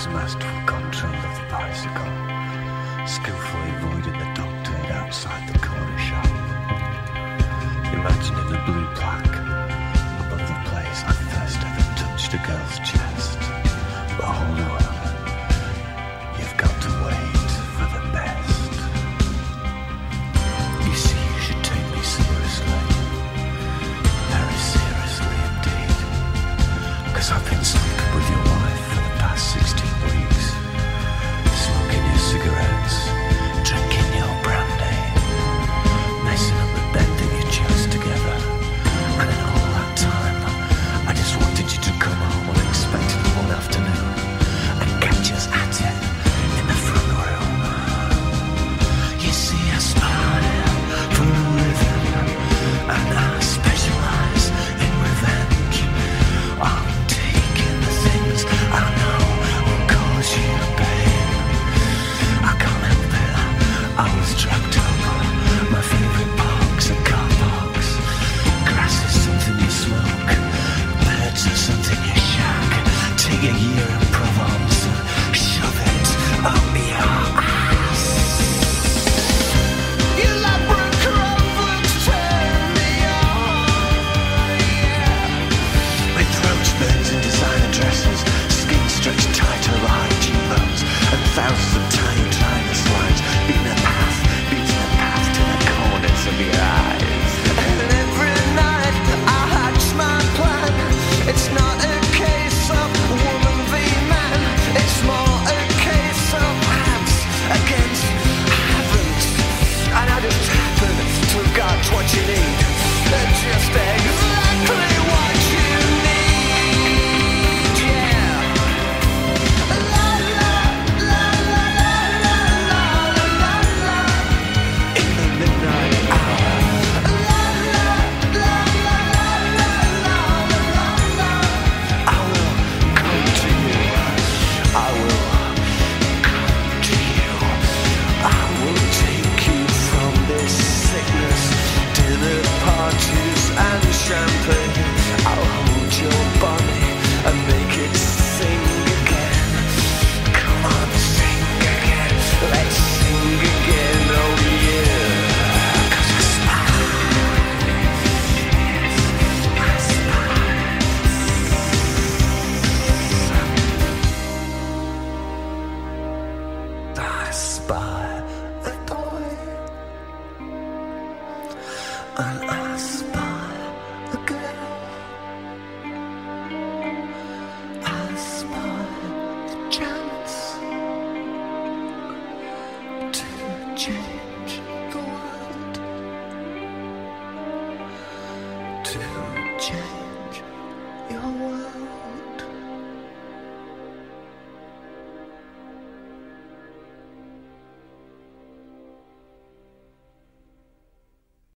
his masterful control of the bicycle, skillfully avoided the dog turd outside the corner shop. Imagining the blue plaque above the place I first ever touched a girl's cheek.